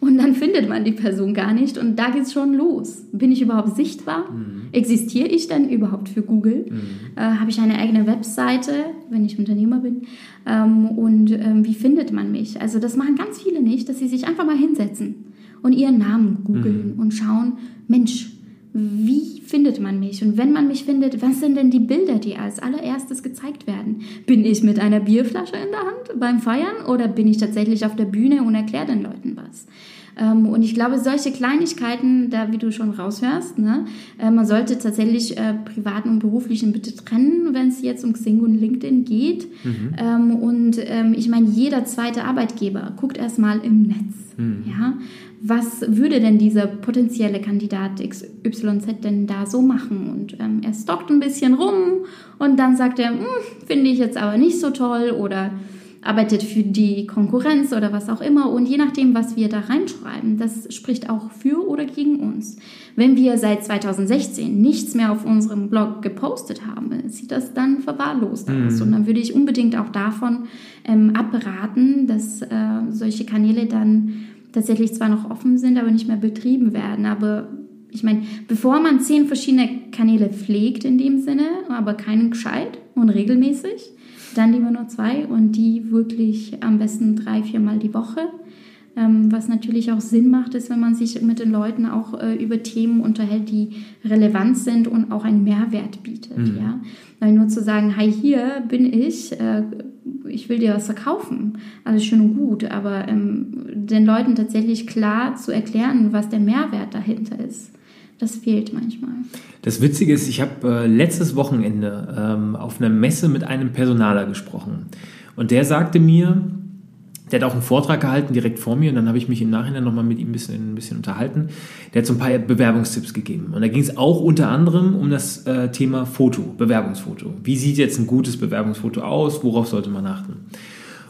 und dann findet man die Person gar nicht und da geht es schon los. Bin ich überhaupt sichtbar? Mhm. Existiere ich denn überhaupt für Google? Mhm. Äh, Habe ich eine eigene Webseite, wenn ich Unternehmer bin? Ähm, und ähm, wie findet man mich? Also das machen ganz viele nicht, dass sie sich einfach mal hinsetzen und ihren Namen googeln mhm. und schauen, Mensch, wie findet man mich? Und wenn man mich findet, was sind denn die Bilder, die als allererstes gezeigt werden? Bin ich mit einer Bierflasche in der Hand beim Feiern oder bin ich tatsächlich auf der Bühne und erkläre den Leuten was? Ähm, und ich glaube, solche Kleinigkeiten, da wie du schon raushörst, ne, äh, man sollte tatsächlich äh, privaten und beruflichen bitte trennen, wenn es jetzt um Xing und LinkedIn geht. Mhm. Ähm, und ähm, ich meine, jeder zweite Arbeitgeber guckt erstmal im Netz. Mhm. Ja? Was würde denn dieser potenzielle Kandidat XYZ denn da so machen? Und ähm, er stockt ein bisschen rum und dann sagt er, hm, finde ich jetzt aber nicht so toll oder arbeitet für die Konkurrenz oder was auch immer. Und je nachdem, was wir da reinschreiben, das spricht auch für oder gegen uns. Wenn wir seit 2016 nichts mehr auf unserem Blog gepostet haben, sieht das dann verwahrlost mhm. aus. Und dann würde ich unbedingt auch davon ähm, abraten, dass äh, solche Kanäle dann tatsächlich zwar noch offen sind, aber nicht mehr betrieben werden. Aber ich meine, bevor man zehn verschiedene Kanäle pflegt in dem Sinne, aber keinen gescheit und regelmäßig, dann lieber nur zwei und die wirklich am besten drei, viermal die Woche. Ähm, was natürlich auch Sinn macht, ist, wenn man sich mit den Leuten auch äh, über Themen unterhält, die relevant sind und auch einen Mehrwert bietet. Mhm. Ja? Weil nur zu sagen, hi, hier bin ich, äh, ich will dir was verkaufen, alles schön und gut, aber ähm, den Leuten tatsächlich klar zu erklären, was der Mehrwert dahinter ist das fehlt manchmal. Das Witzige ist, ich habe äh, letztes Wochenende ähm, auf einer Messe mit einem Personaler gesprochen. Und der sagte mir, der hat auch einen Vortrag gehalten direkt vor mir und dann habe ich mich im Nachhinein nochmal mit ihm ein bisschen, ein bisschen unterhalten. Der hat so ein paar Bewerbungstipps gegeben. Und da ging es auch unter anderem um das äh, Thema Foto, Bewerbungsfoto. Wie sieht jetzt ein gutes Bewerbungsfoto aus? Worauf sollte man achten?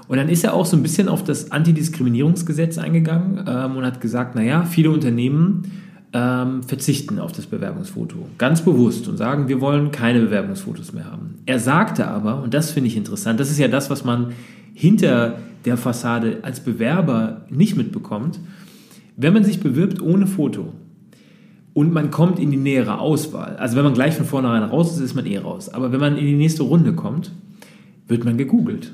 Und dann ist er auch so ein bisschen auf das Antidiskriminierungsgesetz eingegangen ähm, und hat gesagt, naja, viele Unternehmen ähm, verzichten auf das Bewerbungsfoto. Ganz bewusst und sagen, wir wollen keine Bewerbungsfotos mehr haben. Er sagte aber, und das finde ich interessant, das ist ja das, was man hinter der Fassade als Bewerber nicht mitbekommt, wenn man sich bewirbt ohne Foto und man kommt in die nähere Auswahl, also wenn man gleich von vornherein raus ist, ist man eh raus, aber wenn man in die nächste Runde kommt, wird man gegoogelt.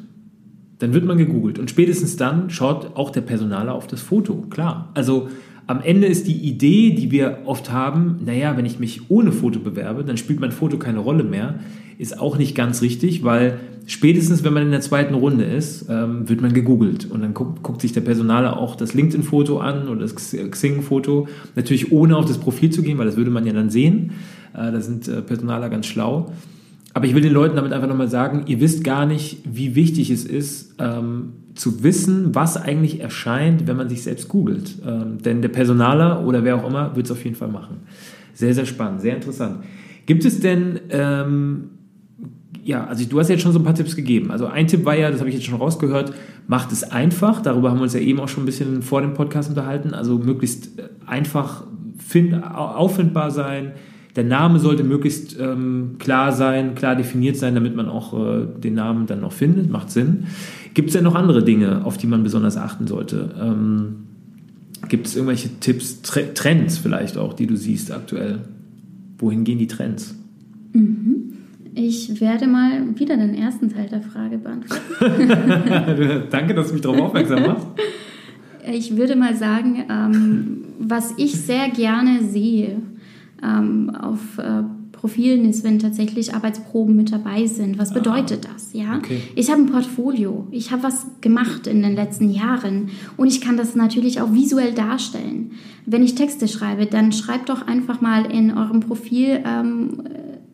Dann wird man gegoogelt und spätestens dann schaut auch der Personaler auf das Foto, klar. Also am Ende ist die Idee, die wir oft haben, naja, wenn ich mich ohne Foto bewerbe, dann spielt mein Foto keine Rolle mehr, ist auch nicht ganz richtig, weil spätestens, wenn man in der zweiten Runde ist, ähm, wird man gegoogelt und dann guckt, guckt sich der Personaler auch das LinkedIn-Foto an oder das Xing-Foto. Natürlich ohne auf das Profil zu gehen, weil das würde man ja dann sehen. Äh, da sind äh, Personaler ganz schlau. Aber ich will den Leuten damit einfach nochmal sagen, ihr wisst gar nicht, wie wichtig es ist, ähm, zu wissen, was eigentlich erscheint, wenn man sich selbst googelt. Ähm, denn der Personaler oder wer auch immer wird es auf jeden Fall machen. Sehr, sehr spannend, sehr interessant. Gibt es denn, ähm, ja, also du hast jetzt schon so ein paar Tipps gegeben. Also ein Tipp war ja, das habe ich jetzt schon rausgehört, macht es einfach. Darüber haben wir uns ja eben auch schon ein bisschen vor dem Podcast unterhalten. Also möglichst einfach find, auffindbar sein, der Name sollte möglichst ähm, klar sein, klar definiert sein, damit man auch äh, den Namen dann noch findet. Macht Sinn. Gibt es denn noch andere Dinge, auf die man besonders achten sollte? Ähm, Gibt es irgendwelche Tipps, Tre Trends vielleicht auch, die du siehst aktuell? Wohin gehen die Trends? Mhm. Ich werde mal wieder den ersten Teil der Frage beantworten. Danke, dass du mich darauf aufmerksam machst. Ich würde mal sagen, ähm, was ich sehr gerne sehe, ähm, auf äh, Profilen ist, wenn tatsächlich Arbeitsproben mit dabei sind. Was bedeutet ah, das? Ja, okay. ich habe ein Portfolio, ich habe was gemacht in den letzten Jahren und ich kann das natürlich auch visuell darstellen. Wenn ich Texte schreibe, dann schreibt doch einfach mal in eurem Profil ähm,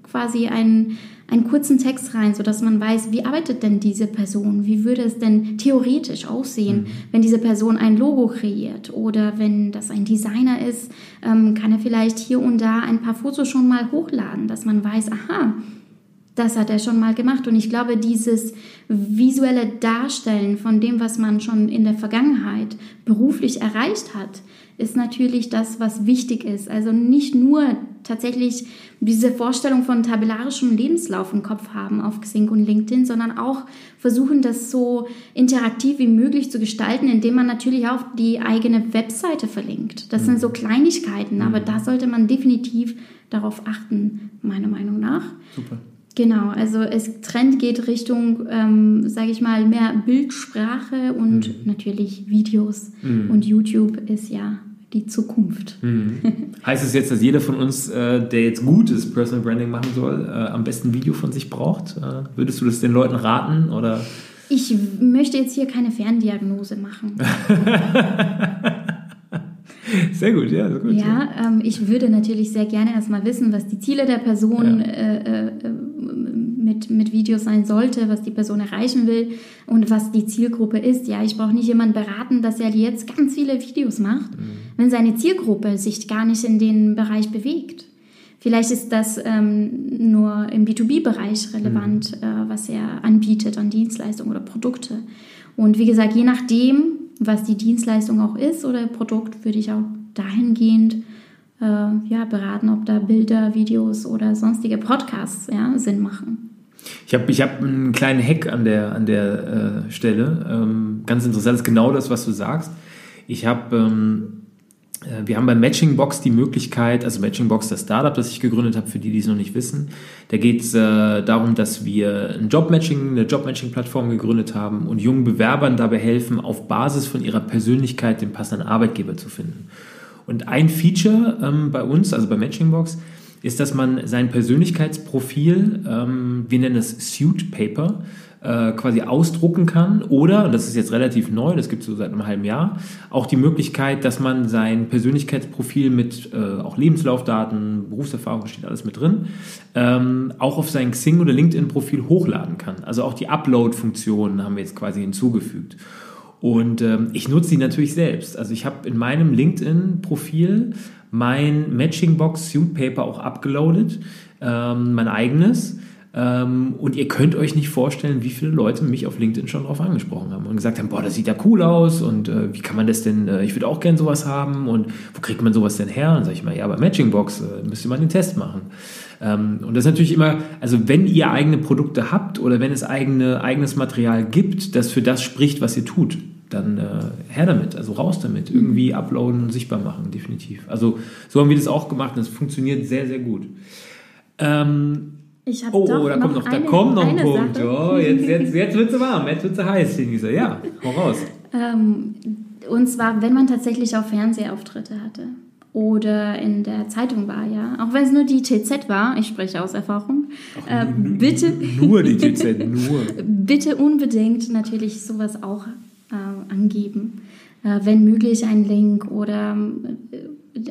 quasi ein einen kurzen Text rein, sodass man weiß, wie arbeitet denn diese Person? Wie würde es denn theoretisch aussehen, mhm. wenn diese Person ein Logo kreiert? Oder wenn das ein Designer ist, ähm, kann er vielleicht hier und da ein paar Fotos schon mal hochladen, dass man weiß, aha, das hat er schon mal gemacht. Und ich glaube, dieses visuelle Darstellen von dem, was man schon in der Vergangenheit beruflich erreicht hat, ist natürlich das, was wichtig ist. Also nicht nur tatsächlich diese Vorstellung von tabellarischem Lebenslauf im Kopf haben auf Xing und LinkedIn, sondern auch versuchen, das so interaktiv wie möglich zu gestalten, indem man natürlich auch die eigene Webseite verlinkt. Das sind so Kleinigkeiten, aber da sollte man definitiv darauf achten, meiner Meinung nach. Super. Genau, also es Trend geht Richtung, ähm, sage ich mal, mehr Bildsprache und mhm. natürlich Videos. Mhm. Und YouTube ist ja die Zukunft. Mhm. Heißt es jetzt, dass jeder von uns, äh, der jetzt gutes Personal Branding machen soll, äh, am besten ein Video von sich braucht? Äh, würdest du das den Leuten raten oder? Ich möchte jetzt hier keine Ferndiagnose machen. Sehr gut, ja. Gut, ja, ähm, ich würde natürlich sehr gerne erstmal wissen, was die Ziele der Person ja. äh, äh, mit, mit Videos sein sollte, was die Person erreichen will und was die Zielgruppe ist. Ja, ich brauche nicht jemanden beraten, dass er jetzt ganz viele Videos macht, mhm. wenn seine Zielgruppe sich gar nicht in den Bereich bewegt. Vielleicht ist das ähm, nur im B2B-Bereich relevant, mhm. äh, was er anbietet an Dienstleistungen oder Produkte. Und wie gesagt, je nachdem, was die Dienstleistung auch ist oder Produkt, würde ich auch dahingehend äh, ja, beraten, ob da Bilder, Videos oder sonstige Podcasts ja, Sinn machen. Ich habe ich hab einen kleinen Hack an der, an der äh, Stelle. Ähm, ganz interessant, ist genau das, was du sagst. Ich habe, ähm, äh, wir haben bei Matchingbox die Möglichkeit, also Matchingbox, das Startup, das ich gegründet habe, für die, die es noch nicht wissen, da geht es äh, darum, dass wir ein Jobmatching, eine Jobmatching-Plattform gegründet haben und jungen Bewerbern dabei helfen, auf Basis von ihrer Persönlichkeit den passenden Arbeitgeber zu finden. Und ein Feature ähm, bei uns, also bei Matchingbox, ist, dass man sein Persönlichkeitsprofil, ähm, wir nennen es Suit Paper, äh, quasi ausdrucken kann oder, das ist jetzt relativ neu, das gibt es so seit einem halben Jahr, auch die Möglichkeit, dass man sein Persönlichkeitsprofil mit äh, auch Lebenslaufdaten, Berufserfahrung steht alles mit drin, ähm, auch auf sein Xing oder LinkedIn-Profil hochladen kann. Also auch die Upload-Funktion haben wir jetzt quasi hinzugefügt. Und ähm, ich nutze die natürlich selbst. Also ich habe in meinem LinkedIn-Profil mein Matching-Box Suit Paper auch abgeloadet, ähm, mein eigenes. Ähm, und ihr könnt euch nicht vorstellen, wie viele Leute mich auf LinkedIn schon darauf angesprochen haben und gesagt haben, boah, das sieht ja cool aus und äh, wie kann man das denn, äh, ich würde auch gern sowas haben und wo kriegt man sowas denn her? Und sage ich mal, ja, bei Matchingbox äh, müsst ihr mal den Test machen. Ähm, und das ist natürlich immer, also wenn ihr eigene Produkte habt oder wenn es eigene, eigenes Material gibt, das für das spricht, was ihr tut, dann äh, her damit, also raus damit, irgendwie uploaden und sichtbar machen, definitiv. Also so haben wir das auch gemacht und es funktioniert sehr, sehr gut. Ähm, oh, oh, da kommt noch, eine, da kommt noch ein Punkt. Oh, jetzt, jetzt, jetzt wird es warm, jetzt wird es heiß, Denise. Ja, hau raus. Ähm, und zwar, wenn man tatsächlich auch Fernsehauftritte hatte oder in der Zeitung war, ja. Auch wenn es nur die TZ war, ich spreche aus Erfahrung. Äh, bitte. Nur die TZ, nur. bitte unbedingt natürlich sowas auch äh, angeben. Äh, wenn möglich ein Link oder äh,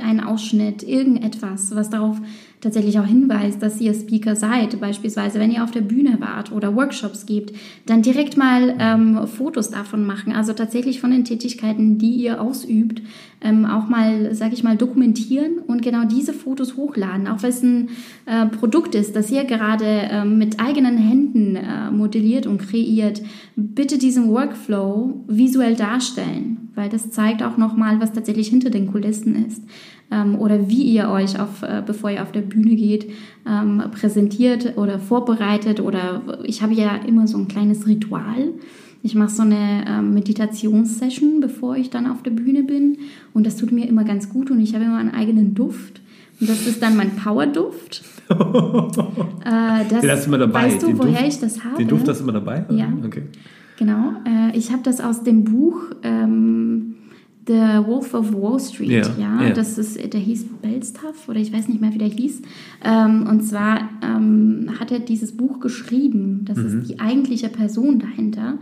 ein Ausschnitt, irgendetwas, was darauf tatsächlich auch hinweist, dass ihr Speaker seid. Beispielsweise, wenn ihr auf der Bühne wart oder Workshops gebt, dann direkt mal ähm, Fotos davon machen. Also tatsächlich von den Tätigkeiten, die ihr ausübt, ähm, auch mal, sag ich mal, dokumentieren und genau diese Fotos hochladen. Auch wenn es ein äh, Produkt ist, das ihr gerade äh, mit eigenen Händen äh, modelliert und kreiert, bitte diesen Workflow visuell darstellen, weil das zeigt auch nochmal, was tatsächlich hinter den Kulissen ist ähm, oder wie ihr euch, auf, äh, bevor ihr auf der Bühne geht, ähm, präsentiert oder vorbereitet. Oder ich habe ja immer so ein kleines Ritual. Ich mache so eine ähm, Meditationssession, bevor ich dann auf der Bühne bin. Und das tut mir immer ganz gut. Und ich habe immer einen eigenen Duft. Und das ist dann mein Power-Duft. äh, das, Den hast du immer dabei. Weißt du, den woher Duft, ich das habe? Den Duft hast du immer dabei? Ja. Okay. Genau. Äh, ich habe das aus dem Buch ähm, The Wolf of Wall Street, Ja, ja, ja. das ist, der hieß Belstaff oder ich weiß nicht mehr, wie der hieß. Ähm, und zwar ähm, hat er dieses Buch geschrieben. Das Mhm. ist die eigentliche Person dahinter.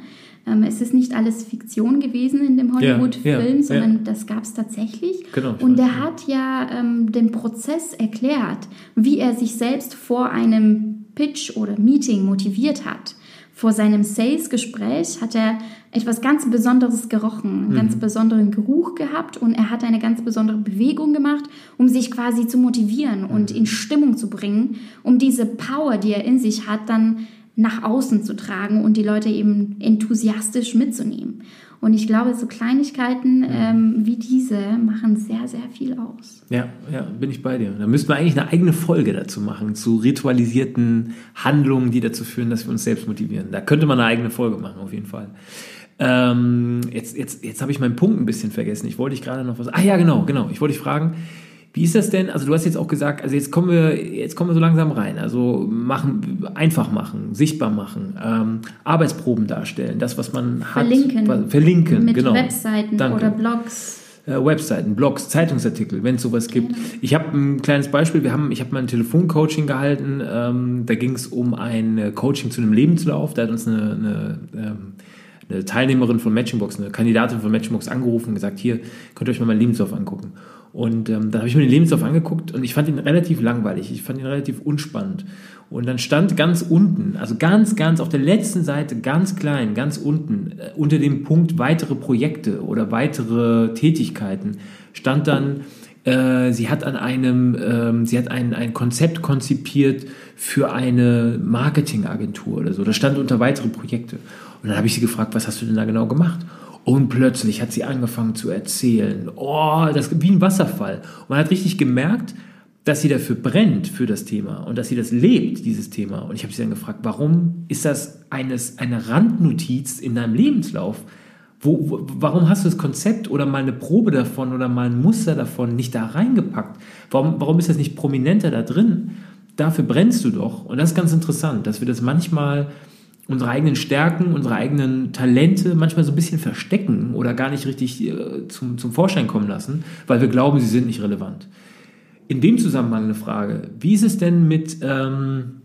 Ähm, es ist nicht alles Fiktion gewesen in dem Hollywood-Film, ja, sondern das gab es tatsächlich. Genau, und der hat ja ähm, den Prozess erklärt, wie er sich selbst vor einem Pitch oder Meeting motiviert hat. Vor seinem Sales-Gespräch hat er etwas ganz Besonderes gerochen, einen ganz besonderen Geruch gehabt und er hat eine ganz besondere Bewegung gemacht, um sich quasi zu motivieren und in Stimmung zu bringen, um diese Power, die er in sich hat, dann nach außen zu tragen und die Leute eben enthusiastisch mitzunehmen. Und ich glaube, so Kleinigkeiten ähm, wie diese machen sehr, sehr viel aus. Ja, ja, bin ich bei dir. Da müssten wir eigentlich eine eigene Folge dazu machen, zu ritualisierten Handlungen, die dazu führen, dass wir uns selbst motivieren. Da könnte man eine eigene Folge machen, auf jeden Fall. Ähm, jetzt jetzt, jetzt habe ich meinen Punkt ein bisschen vergessen. Ich wollte dich gerade noch was. Ah ja, genau, genau. Ich wollte dich fragen, wie ist das denn? Also du hast jetzt auch gesagt, also jetzt kommen wir, jetzt kommen wir so langsam rein. Also machen, einfach machen, sichtbar machen, ähm, Arbeitsproben darstellen, das, was man hat. Verlinken. was- Verlinken, Mit genau. Webseiten Danke oder Blogs. äh, Webseiten, Blogs, Zeitungsartikel, wenn es sowas gibt. Ich habe ein kleines Beispiel. Wir haben, ich habe mal ein Telefoncoaching gehalten. Ähm, da ging es um ein Coaching zu einem Lebenslauf. Da hat uns eine, eine, ähm, eine Teilnehmerin von Matchingbox, eine Kandidatin von Matchingbox angerufen und gesagt, hier könnt ihr euch mal meinen Lebenslauf angucken. Und ähm, dann habe ich mir den Lebenslauf angeguckt und ich fand ihn relativ langweilig. Ich fand ihn relativ unspannend. Und dann stand ganz unten, also ganz, ganz auf der letzten Seite, ganz klein, ganz unten, äh, unter dem Punkt weitere Projekte oder weitere Tätigkeiten, stand dann, äh, sie hat an einem, ähm, sie hat ein, ein Konzept konzipiert für eine Marketingagentur oder so. Das stand unter weitere Projekte. Und dann habe ich sie gefragt, was hast du denn da genau gemacht? Und plötzlich hat sie angefangen zu erzählen. Oh, das wie ein Wasserfall. Und man hat richtig gemerkt, dass sie dafür brennt für das Thema und dass sie das lebt, dieses Thema. Und ich habe sie dann gefragt, warum ist das eines, eine Randnotiz in deinem Lebenslauf? Wo, wo, warum hast du das Konzept oder mal eine Probe davon oder mal ein Muster davon nicht da reingepackt? Warum, warum ist das nicht prominenter da drin? Dafür brennst du doch. Und das ist ganz interessant, dass wir das manchmal unsere eigenen Stärken, unsere eigenen Talente manchmal so ein bisschen verstecken oder gar nicht richtig äh, zum, zum Vorschein kommen lassen, weil wir glauben, sie sind nicht relevant. In dem Zusammenhang eine Frage, wie ist es denn mit ähm,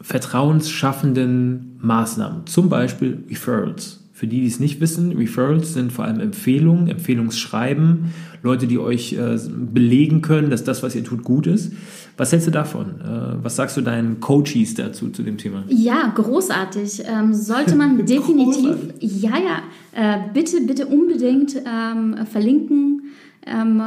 vertrauensschaffenden Maßnahmen, zum Beispiel Referrals? Für die, die es nicht wissen, Referrals sind vor allem Empfehlungen, Empfehlungsschreiben, Leute, die euch äh, belegen können, dass das, was ihr tut, gut ist. Was hältst du davon? Äh, was sagst du deinen Coaches dazu, zu dem Thema? Ja, großartig. Ähm, sollte man definitiv, Großartig. ja, ja, äh, bitte, bitte unbedingt ähm, verlinken, ähm,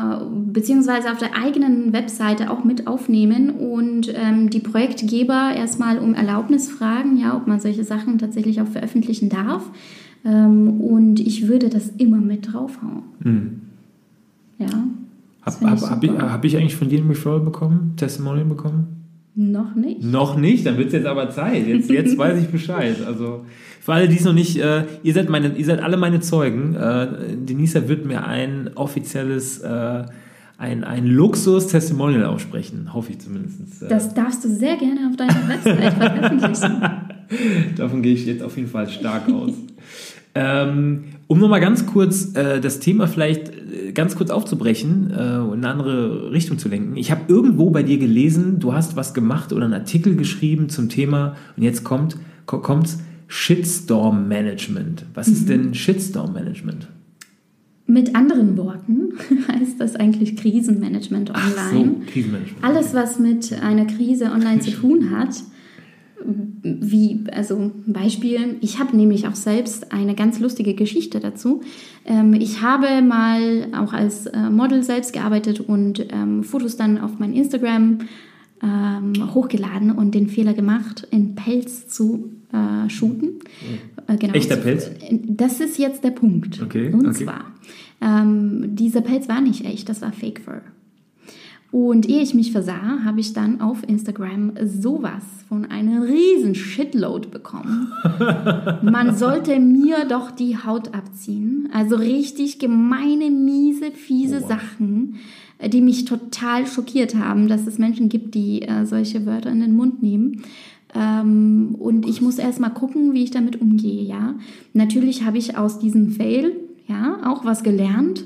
beziehungsweise auf der eigenen Webseite auch mit aufnehmen und ähm, die Projektgeber erstmal um Erlaubnis fragen, ja, ob man solche Sachen tatsächlich auch veröffentlichen darf. Ähm, und ich würde das immer mit draufhauen. Hm. Ja. Habe hab, ich hab ich, hab ich eigentlich von dir ein Referral bekommen? Testimonial bekommen? Noch nicht. Noch nicht, dann wird es jetzt aber Zeit. Jetzt, jetzt weiß ich Bescheid. Also für alle, die es noch nicht, äh, ihr seid meine, ihr seid alle meine Zeugen. Äh, Denisa wird mir ein offizielles, äh, ein, ein Luxus-Testimonial aussprechen, hoffe ich zumindest. Äh, Das darfst du sehr gerne auf deiner Website veröffentlichen. Davon gehe ich jetzt auf jeden Fall stark aus. ähm, um nochmal ganz kurz äh, das Thema vielleicht äh, ganz kurz aufzubrechen äh, und eine andere Richtung zu lenken. Ich habe irgendwo bei dir gelesen, du hast was gemacht oder einen Artikel geschrieben zum Thema und jetzt kommt kommt's Shitstorm Management. Was mhm. ist denn Shitstorm Management? Mit anderen Worten heißt das eigentlich Krisenmanagement online. So, Krisenmanagement. Alles, was mit einer Krise online zu tun hat, wie, also Beispiel, ich habe nämlich auch selbst eine ganz lustige Geschichte dazu. Ähm, ich habe mal auch als äh, Model selbst gearbeitet und ähm, Fotos dann auf mein Instagram ähm, hochgeladen und den Fehler gemacht, in Pelz zu äh, shooten. Äh, genau. Echter Pelz? Das ist jetzt der Punkt. Okay. Und okay. zwar, ähm, dieser Pelz war nicht echt, das war Fake Fur. Und ehe ich mich versah, habe ich dann auf Instagram sowas von einem riesen Shitload bekommen. Man sollte mir doch die Haut abziehen. Also richtig gemeine, miese, fiese oh. Sachen, die mich total schockiert haben, dass es Menschen gibt, die äh, solche Wörter in den Mund nehmen. Ähm, und ich muss erst mal gucken, wie ich damit umgehe, ja. Natürlich habe ich aus diesem Fail, ja, auch was gelernt,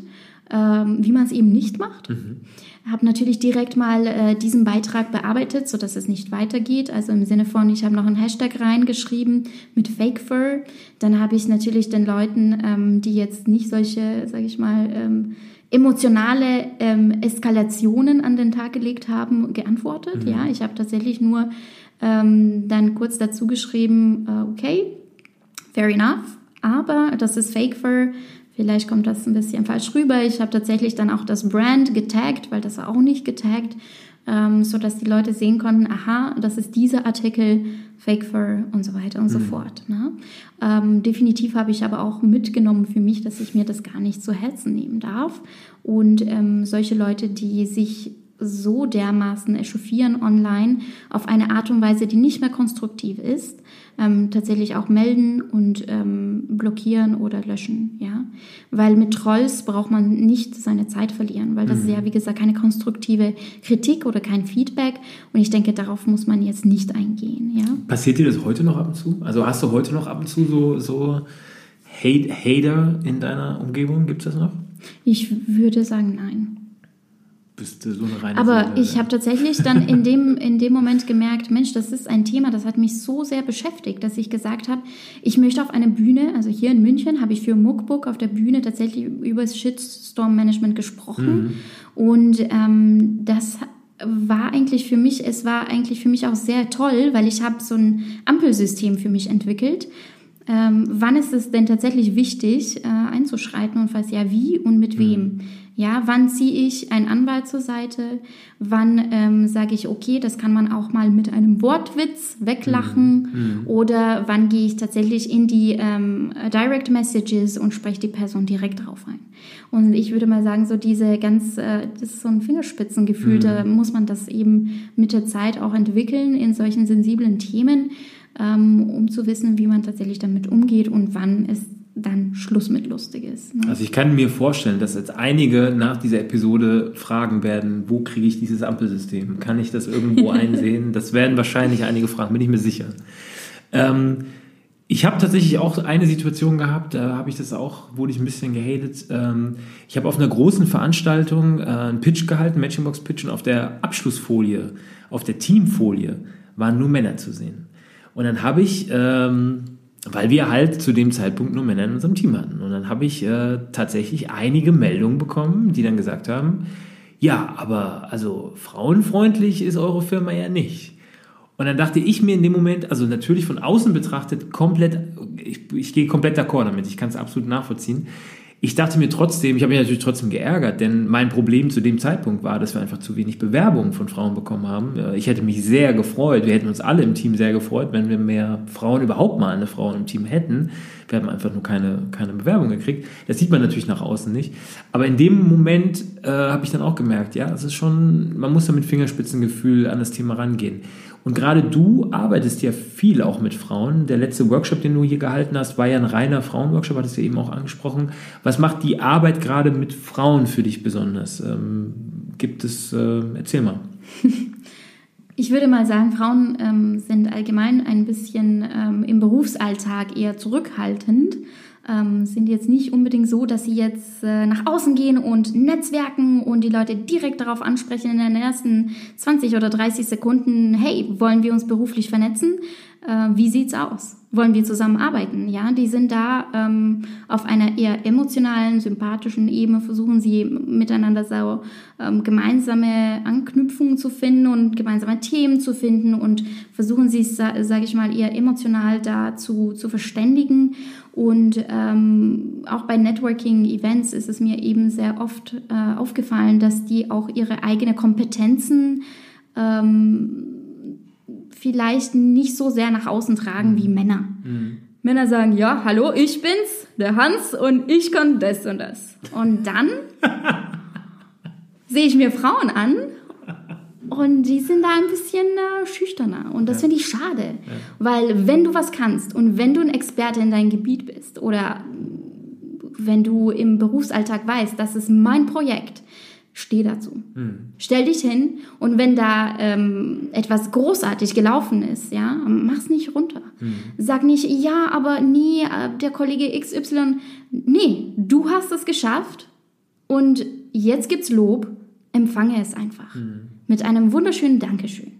ähm, wie man es eben nicht macht. Mhm habe natürlich direkt mal äh, diesen Beitrag bearbeitet, so dass es nicht weitergeht. Also im Sinne von, ich habe noch einen Hashtag reingeschrieben mit Fake Fur. Dann habe ich natürlich den Leuten, ähm, die jetzt nicht solche, sage ich mal, ähm, emotionale ähm, Eskalationen an den Tag gelegt haben, geantwortet. Mhm. Ja, ich habe tatsächlich nur ähm, dann kurz dazu geschrieben, äh, okay, fair enough, aber das ist Fake Fur Vielleicht kommt das ein bisschen falsch rüber. Ich habe tatsächlich dann auch das Brand getaggt, weil das war auch nicht getaggt, ähm, so dass die Leute sehen konnten, aha, das ist dieser Artikel, Fake Fur und so weiter und mhm. so fort. Ne? Ähm, definitiv habe ich aber auch mitgenommen für mich, dass ich mir das gar nicht zu Herzen nehmen darf. Und ähm, solche Leute, die sich so dermaßen echauffieren online auf eine Art und Weise, die nicht mehr konstruktiv ist, ähm, tatsächlich auch melden und ähm, blockieren oder löschen, ja. Weil mit Trolls braucht man nicht seine Zeit verlieren, weil das mhm. ist ja, wie gesagt, keine konstruktive Kritik oder kein Feedback und ich denke, darauf muss man jetzt nicht eingehen, ja. Passiert dir das heute noch ab und zu? Also hast du heute noch ab und zu so, so Hate Hater in deiner Umgebung? Gibt es das noch? Ich würde sagen, nein bist du so eine reine Aber Seele, ich habe tatsächlich dann in dem, in dem Moment gemerkt, Mensch, das ist ein Thema, das hat mich so sehr beschäftigt, dass ich gesagt habe, ich möchte auf eine Bühne, also hier in München habe ich für Muckbook auf der Bühne tatsächlich über das Shitstorm-Management gesprochen. Mhm. Und ähm, das war eigentlich für mich, es war eigentlich für mich auch sehr toll, weil ich habe so ein Ampelsystem für mich entwickelt. Ähm, wann ist es denn tatsächlich wichtig, äh, einzuschreiten und falls ja, wie und mit mhm. wem? Ja, wann ziehe ich einen Anwalt zur Seite? Wann ähm, sage ich, okay, das kann man auch mal mit einem Wortwitz weglachen? Mhm. mhm. Oder wann gehe ich tatsächlich in die ähm, Direct Messages und spreche die Person direkt drauf ein? Und ich würde mal sagen, so diese ganz, äh, das ist so ein Fingerspitzengefühl, mhm. da muss man das eben mit der Zeit auch entwickeln in solchen sensiblen Themen, ähm, um zu wissen, wie man tatsächlich damit umgeht und wann es dann Schluss mit Lustiges. Ne? Also ich kann mir vorstellen, dass jetzt einige nach dieser Episode fragen werden, wo kriege ich dieses Ampelsystem? Kann ich das irgendwo einsehen? Das werden wahrscheinlich einige fragen, bin ich mir sicher. Ähm, ich habe tatsächlich auch eine Situation gehabt, da habe ich das auch, wurde ich ein bisschen gehatet. Ähm, ich habe auf einer großen Veranstaltung äh, einen Pitch gehalten, Matchingbox Pitch, und auf der Abschlussfolie, auf der Teamfolie waren nur Männer zu sehen. Und dann habe ich ähm, weil wir halt zu dem Zeitpunkt nur Männer in unserem Team hatten. Und dann habe ich äh, tatsächlich einige Meldungen bekommen, die dann gesagt haben, ja, aber also frauenfreundlich ist eure Firma ja nicht. Und dann dachte ich mir in dem Moment, also natürlich von außen betrachtet, komplett, ich, ich gehe komplett d'accord damit, ich kann es absolut nachvollziehen. Ich dachte mir trotzdem, ich habe mich natürlich trotzdem geärgert, denn mein Problem zu dem Zeitpunkt war, dass wir einfach zu wenig Bewerbungen von Frauen bekommen haben. Ich hätte mich sehr gefreut, wir hätten uns alle im Team sehr gefreut, wenn wir mehr Frauen überhaupt mal eine Frau im Team hätten. Wir haben einfach nur keine, keine Bewerbung gekriegt. Das sieht man natürlich nach außen nicht. Aber in dem Moment äh, habe ich dann auch gemerkt, ja, es ist schon, man muss da mit Fingerspitzengefühl an das Thema rangehen. Und gerade du arbeitest ja viel auch mit Frauen. Der letzte Workshop, den du hier gehalten hast, war ja ein reiner Frauenworkshop, hattest du eben auch angesprochen. Was macht die Arbeit gerade mit Frauen für dich besonders? Ähm, gibt es, äh, erzähl mal. Ich würde mal sagen, Frauen ähm, sind allgemein ein bisschen ähm, im Berufsalltag eher zurückhaltend. Ähm, sind jetzt nicht unbedingt so, dass sie jetzt äh, nach außen gehen und netzwerken und die Leute direkt darauf ansprechen in den ersten 20 oder 30 Sekunden, hey, wollen wir uns beruflich vernetzen? Äh, wie sieht's aus? Wollen wir zusammenarbeiten? Ja, die sind da ähm, auf einer eher emotionalen, sympathischen Ebene, versuchen sie miteinander so ähm, gemeinsame Anknüpfungen zu finden und gemeinsame Themen zu finden und versuchen sie, sa sage ich mal, eher emotional da zu, zu verständigen. Und ähm, auch bei Networking-Events ist es mir eben sehr oft äh, aufgefallen, dass die auch ihre eigenen Kompetenzen ähm, vielleicht nicht so sehr nach außen tragen wie Männer. Mhm. Männer sagen, ja, hallo, ich bin's, der Hans, und ich kann das und das. Und dann sehe ich mir Frauen an und die sind da ein bisschen äh, schüchterner. Und das ja. finde ich schade. Ja. Weil wenn du was kannst und wenn du ein Experte in deinem Gebiet bist oder wenn du im Berufsalltag weißt, das ist mein Projekt, steh dazu. Mhm. Stell dich hin und wenn da ähm, etwas großartig gelaufen ist, ja, mach's nicht runter. Mhm. Sag nicht, ja, aber nie äh, der Kollege XY. Nee, du hast es geschafft und jetzt gibt's Lob. Empfange es einfach. Mhm. Mit einem wunderschönen Dankeschön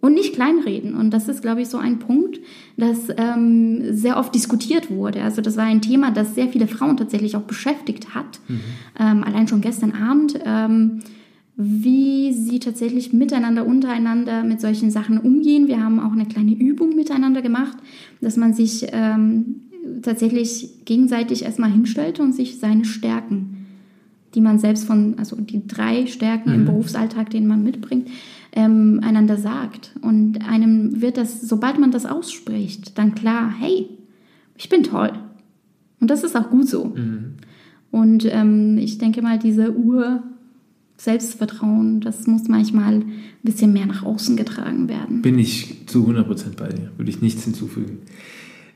und nicht kleinreden. Und das ist, glaube ich, so ein Punkt, das ähm, sehr oft diskutiert wurde. Also das war ein Thema, das sehr viele Frauen tatsächlich auch beschäftigt hat. Mhm. Ähm, allein schon gestern Abend, ähm, wie sie tatsächlich miteinander, untereinander mit solchen Sachen umgehen. Wir haben auch eine kleine Übung miteinander gemacht, dass man sich ähm, tatsächlich gegenseitig erstmal hinstellt und sich seine Stärken die man selbst von, also die drei Stärken mhm. im Berufsalltag, den man mitbringt, ähm, einander sagt. Und einem wird das, sobald man das ausspricht, dann klar, hey, ich bin toll. Und das ist auch gut so. Mhm. Und ähm, ich denke mal, diese Ur- Selbstvertrauen, das muss manchmal ein bisschen mehr nach außen getragen werden. Bin ich zu 100% bei dir, würde ich nichts hinzufügen.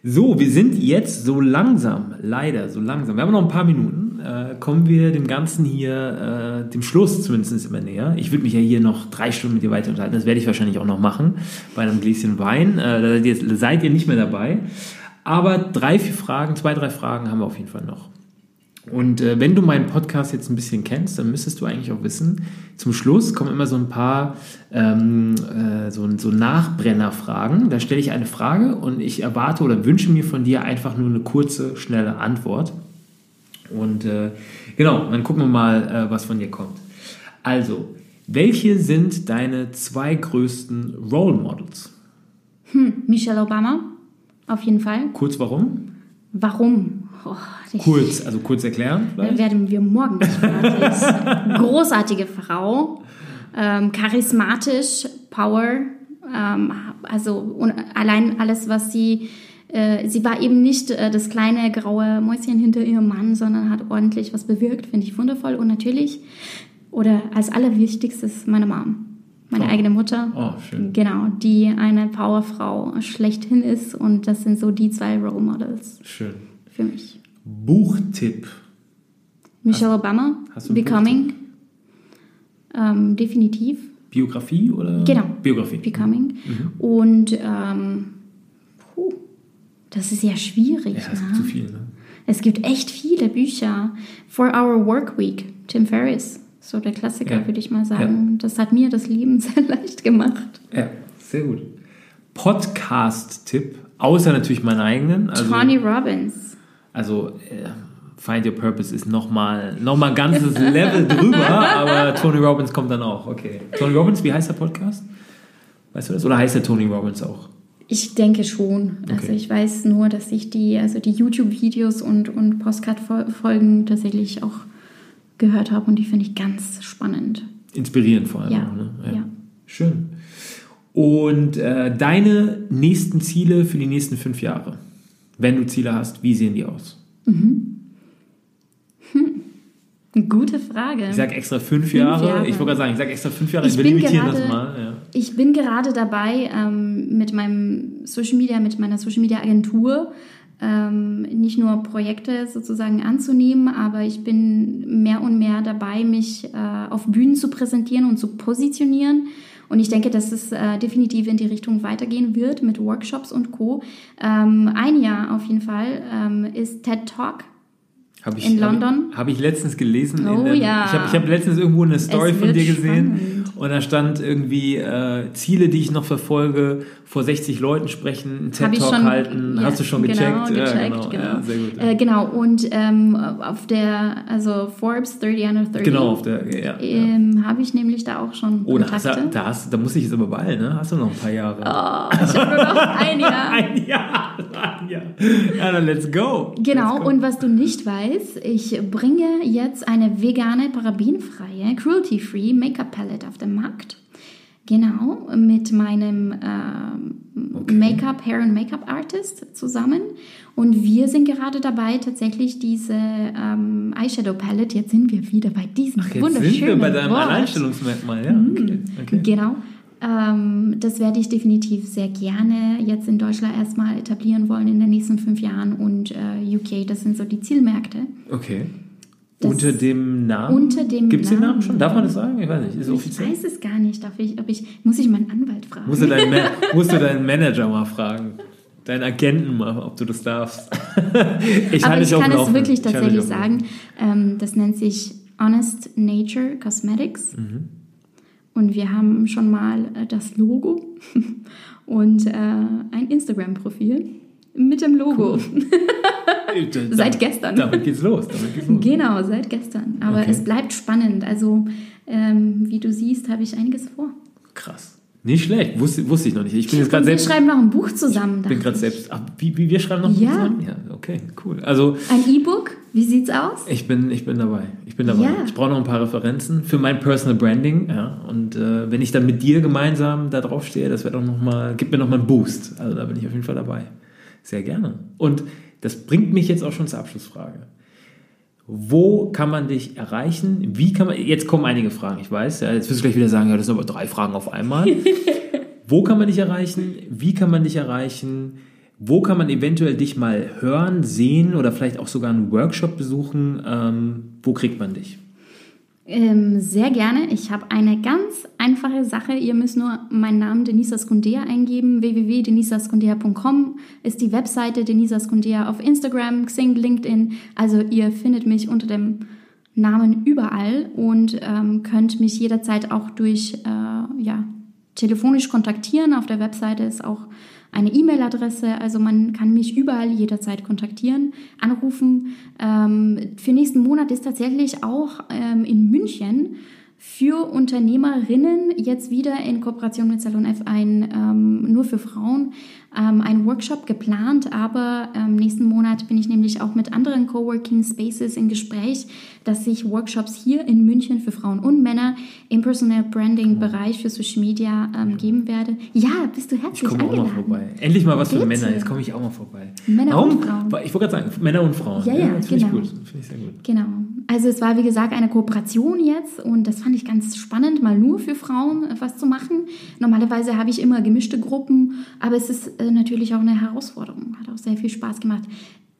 So, wir sind jetzt so langsam, leider so langsam, wir haben noch ein paar Minuten äh, kommen wir dem Ganzen hier, äh, dem Schluss zumindest immer näher. Ich würde mich ja hier noch drei Stunden mit dir weiter unterhalten. Das werde ich wahrscheinlich auch noch machen bei einem Gläschen Wein. Äh, da seid ihr nicht mehr dabei. Aber drei, vier Fragen, zwei, drei Fragen haben wir auf jeden Fall noch. Und äh, wenn du meinen Podcast jetzt ein bisschen kennst, dann müsstest du eigentlich auch wissen, zum Schluss kommen immer so ein paar ähm, äh, so, so Nachbrennerfragen. Da stelle ich eine Frage und ich erwarte oder wünsche mir von dir einfach nur eine kurze, schnelle Antwort. Und äh, genau, dann gucken wir mal, äh, was von dir kommt. Also, welche sind deine zwei größten Role Models? Hm, Michelle Obama, auf jeden Fall. Kurz warum? Warum? Oh, kurz, also kurz erklären. Vielleicht? Werden wir morgen nicht fertig. Großartige Frau, ähm, charismatisch, Power, ähm, also allein alles, was sie äh, sie war eben nicht äh, das kleine graue Mäuschen hinter ihrem Mann, sondern hat ordentlich was bewirkt, finde ich wundervoll. Und natürlich, oder als allerwichtigstes, meine Mom. Meine oh. eigene Mutter. Oh, schön. Genau, die eine Powerfrau schlechthin ist. Und das sind so die zwei Role Models. Schön. Für mich. Buchtipp. Michelle hast, Obama, hast Becoming. Ähm, definitiv. Biografie oder? Genau. Biografie. Becoming. Mhm. Und ähm, das ist ja schwierig. Ja, es ne? gibt zu viel. Ne? Es gibt echt viele Bücher. For Our Work Week, Tim Ferriss, so der Klassiker, ja. würde ich mal sagen. Ja. Das hat mir das Leben sehr leicht gemacht. Ja, sehr gut. Podcast-Tipp, außer natürlich meinen eigenen. Also, Tony Robbins. Also äh, Find Your Purpose ist nochmal noch mal ein ganzes Level drüber, aber Tony Robbins kommt dann auch. Okay. Tony Robbins, wie heißt der Podcast? Weißt du das? Oder heißt der Tony Robbins auch? Ich denke schon. Also okay. Also ich weiß nur, dass ich die, also die YouTube-Videos und, und Postcard-Folgen tatsächlich auch gehört habe und die finde ich ganz spannend. Inspirierend vor allem. Ja. Auch, ne? ja. ja. Schön. Und äh, deine nächsten Ziele für die nächsten fünf Jahre? Wenn du Ziele hast, wie sehen die aus? Mhm. Gute Frage. Ich sage extra fünf, fünf Jahre. Jahre. Ich wollte gerade sagen, ich sage extra fünf Jahre. Ich wir limitieren gerade, das mal. Ja. Ich bin gerade dabei, ähm, mit meinem Social Media, mit meiner Social Media Agentur ähm, nicht nur Projekte sozusagen anzunehmen, aber ich bin mehr und mehr dabei, mich äh, auf Bühnen zu präsentieren und zu positionieren Und ich denke, dass es äh, definitiv in die Richtung weitergehen wird mit Workshops und Co. Ähm, ein Jahr auf jeden Fall ähm, ist TED Talk Hab ich, In hab London? Habe ich letztens gelesen. Oh in ja. Ich habe ich hab letztens irgendwo eine Story von dir gesehen. Und da stand irgendwie äh, Ziele, die ich noch verfolge, vor 60 Leuten sprechen, einen TED-Talk halten. ja, Hast du schon genau, gecheckt? gecheckt, ja, genau. genau. Ja, sehr gut. Äh, genau, und ähm, auf der, also Forbes 30 under 30, genau, auf der, ja. ähm, habe ich nämlich da auch schon Oh, da, hast, da, hast, da muss ich jetzt aber beeilen, ne? Hast du noch ein paar Jahre? Oh, ich habe nur noch ein Jahr. Ein Jahr, ein Jahr. Ja, dann let's go. Genau, let's go. und was du nicht weißt, ich bringe jetzt eine vegane, parabenfreie, cruelty-free Make-up-Palette auf den Markt. Genau, mit meinem ähm, Okay. Make-up, Hair- und Make-up-Artist zusammen. Und wir sind gerade dabei, tatsächlich diese ähm, Eyeshadow-Palette, jetzt sind wir wieder bei diesem Ach, jetzt wunderschönen sind wir bei deinem Wort. Alleinstellungsmerkmal, ja. Okay, okay. Genau. Ähm, das werde ich definitiv sehr gerne jetzt in Deutschland erstmal etablieren wollen in den nächsten fünf Jahren und äh, UK, das sind so die Zielmärkte. okay. Unter dem Namen? Unter dem Gibt es den Namen Namen. schon? Darf man das sagen? Ich weiß nicht. Ist es Ich offiziell? weiß es gar nicht, darf ich, ob ich, muss ich meinen Anwalt fragen. Musst du, deinen Ma musst du deinen Manager mal fragen. Deinen Agenten mal, ob du das darfst. ich Aber ich kann es wirklich Ich tatsächlich sagen. Ähm, das nennt sich Honest Nature Cosmetics. Mhm. Und wir haben schon mal äh, das Logo und äh, ein Instagram-Profil mit dem Logo. Laufenden. Seit gestern. Damit geht's los. Damit geht's los. Genau, seit gestern. Aber Okay. es bleibt spannend. Also, ähm, wie du siehst, habe ich einiges vor. Krass. Nicht schlecht. Wusste, wusste ich noch nicht. Ich bin jetzt gerade Und wir selbst. schreiben noch ein Buch zusammen. bin dachte gerade ich. selbst. Ach, wie, wie wir schreiben noch Ja. zusammen? Ja, okay, cool. Also Ein E-Book, wie sieht's aus? ich bin, ich bin dabei. Ich bin dabei. Ja. Ich brauche noch ein paar Referenzen für mein Personal Branding. Ja. Und äh, wenn ich dann mit dir gemeinsam da drauf stehe, das wäre doch noch mal, gibt mir noch mal einen Boost. Also da bin ich auf jeden Fall dabei. Sehr gerne. Und das bringt mich jetzt auch schon zur Abschlussfrage. Wo kann man dich erreichen? Wie kann man, jetzt kommen einige Fragen, ich weiß, ja, jetzt wirst du gleich wieder sagen, ja, das sind aber drei Fragen auf einmal. Wo kann man dich erreichen? Wie kann man dich erreichen? Wo kann man eventuell dich mal hören, sehen oder vielleicht auch sogar einen Workshop besuchen? Ähm, wo kriegt man dich? Ähm, sehr gerne. Ich habe eine ganz einfache Sache. Ihr müsst nur meinen Namen Denisa Skundea eingeben. www.denisaskundea.com ist die Webseite Denisa Skundea auf Instagram, Xing, LinkedIn. Also ihr findet mich unter dem Namen überall und ähm, könnt mich jederzeit auch durch äh, ja, telefonisch kontaktieren. Auf der Webseite ist auch eine E-Mail-Adresse, also man kann mich überall jederzeit kontaktieren, anrufen. Ähm, für nächsten Monat ist tatsächlich auch ähm, in München für Unternehmerinnen jetzt wieder in Kooperation mit Salon F ein ähm, nur für Frauen ähm, ein Workshop geplant, aber ähm, nächsten Monat bin ich nämlich auch mit anderen Coworking Spaces in Gespräch, dass ich Workshops hier in München für Frauen und Männer im Personal Branding Bereich für Social Media ähm, geben werde. Ja, bist du Ich herzlich komme auch mal eingeladen. vorbei. Endlich mal was für Bitte. Männer. Jetzt komme ich auch mal vorbei. Männer Warum? und Frauen. Ich wollte gerade sagen, Männer und Frauen. Ja, ja, das finde genau. ich gut. Finde ich sehr gut. Genau. Also es war wie gesagt eine Kooperation jetzt und das fand ich ganz spannend, mal nur für Frauen äh, was zu machen. Normalerweise habe ich immer gemischte Gruppen, aber es ist äh, natürlich auch eine Herausforderung. Hat auch sehr viel Spaß gemacht.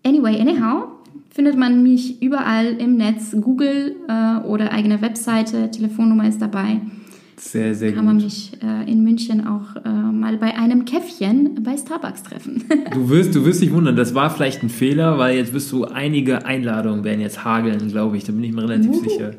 Anyway, anyhow, findet man mich überall im Netz, Google äh, oder eigene Webseite, Telefonnummer ist dabei. Sehr, sehr Kann man gut. mich äh, in München auch äh, mal bei einem Käffchen bei Starbucks treffen. Du wirst, du wirst dich wundern, das war vielleicht ein Fehler, weil jetzt wirst du einige Einladungen werden jetzt hageln, glaube ich, da bin ich mir relativ Uhu. sicher.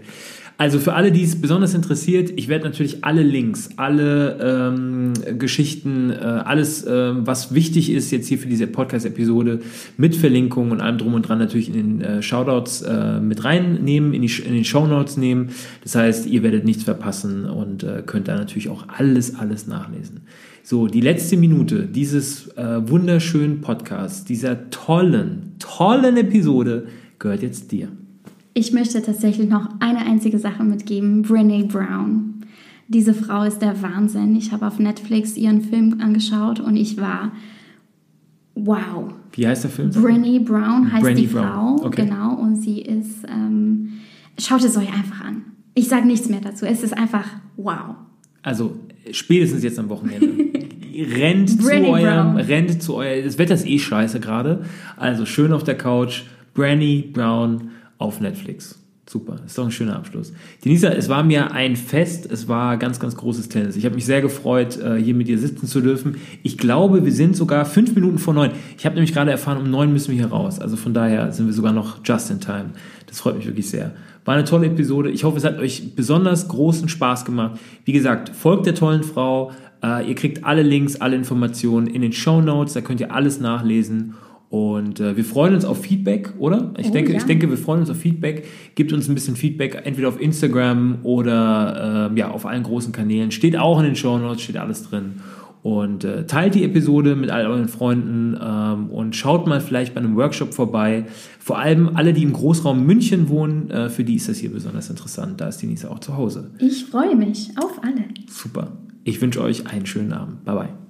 Also für alle, die es besonders interessiert, ich werde natürlich alle Links, alle ähm, Geschichten, äh, alles, ähm, was wichtig ist jetzt hier für diese Podcast-Episode mit Verlinkungen und allem drum und dran natürlich in den äh, Shoutouts äh, mit reinnehmen, in, die, in den Shownotes nehmen. Das heißt, ihr werdet nichts verpassen und äh, könnt da natürlich auch alles, alles nachlesen. So, die letzte Minute dieses äh, wunderschönen Podcasts, dieser tollen, tollen Episode gehört jetzt dir. Ich möchte tatsächlich noch eine einzige Sache mitgeben. Brene Brown. Diese Frau ist der Wahnsinn. Ich habe auf Netflix ihren Film angeschaut und ich war wow. Wie heißt der Film? Brene Brown heißt Brené die Brown, Frau, okay. genau, und sie ist. Ähm, schaut es euch einfach an. Ich sage nichts mehr dazu. Es ist einfach wow. Also spätestens jetzt am Wochenende. rennt zu eurem, rennt zu euer, das Wetter ist eh scheiße gerade. Also schön auf der Couch, Branny Brown auf Netflix. Super, ist doch ein schöner Abschluss. Denisa, es war mir ein Fest, es war ganz, ganz großes Tennis. Ich habe mich sehr gefreut, äh, hier mit dir sitzen zu dürfen. Ich glaube, wir sind sogar fünf Minuten vor neun. Ich habe nämlich gerade erfahren, um neun müssen wir hier raus. Also von daher sind wir sogar noch just in time. Das freut mich wirklich sehr. War eine tolle Episode. Ich hoffe, es hat euch besonders großen Spaß gemacht. Wie gesagt, folgt der tollen Frau. Äh, ihr kriegt alle Links, alle Informationen in den Show Notes. Da könnt ihr alles nachlesen. Und äh, wir freuen uns auf Feedback, oder? Ich, oh, denke, ja. ich denke, wir freuen uns auf Feedback. Gebt uns ein bisschen Feedback, entweder auf Instagram oder äh, ja, auf allen großen Kanälen. Steht auch in den Show Notes, steht alles drin. Und äh, teilt die Episode mit all euren Freunden ähm, und schaut mal vielleicht bei einem Workshop vorbei. Vor allem alle, die im Großraum München wohnen, äh, für die ist das hier besonders interessant. Da ist Denise auch zu Hause. Ich freue mich auf alle. Super. Ich wünsche euch einen schönen Abend. Bye bye.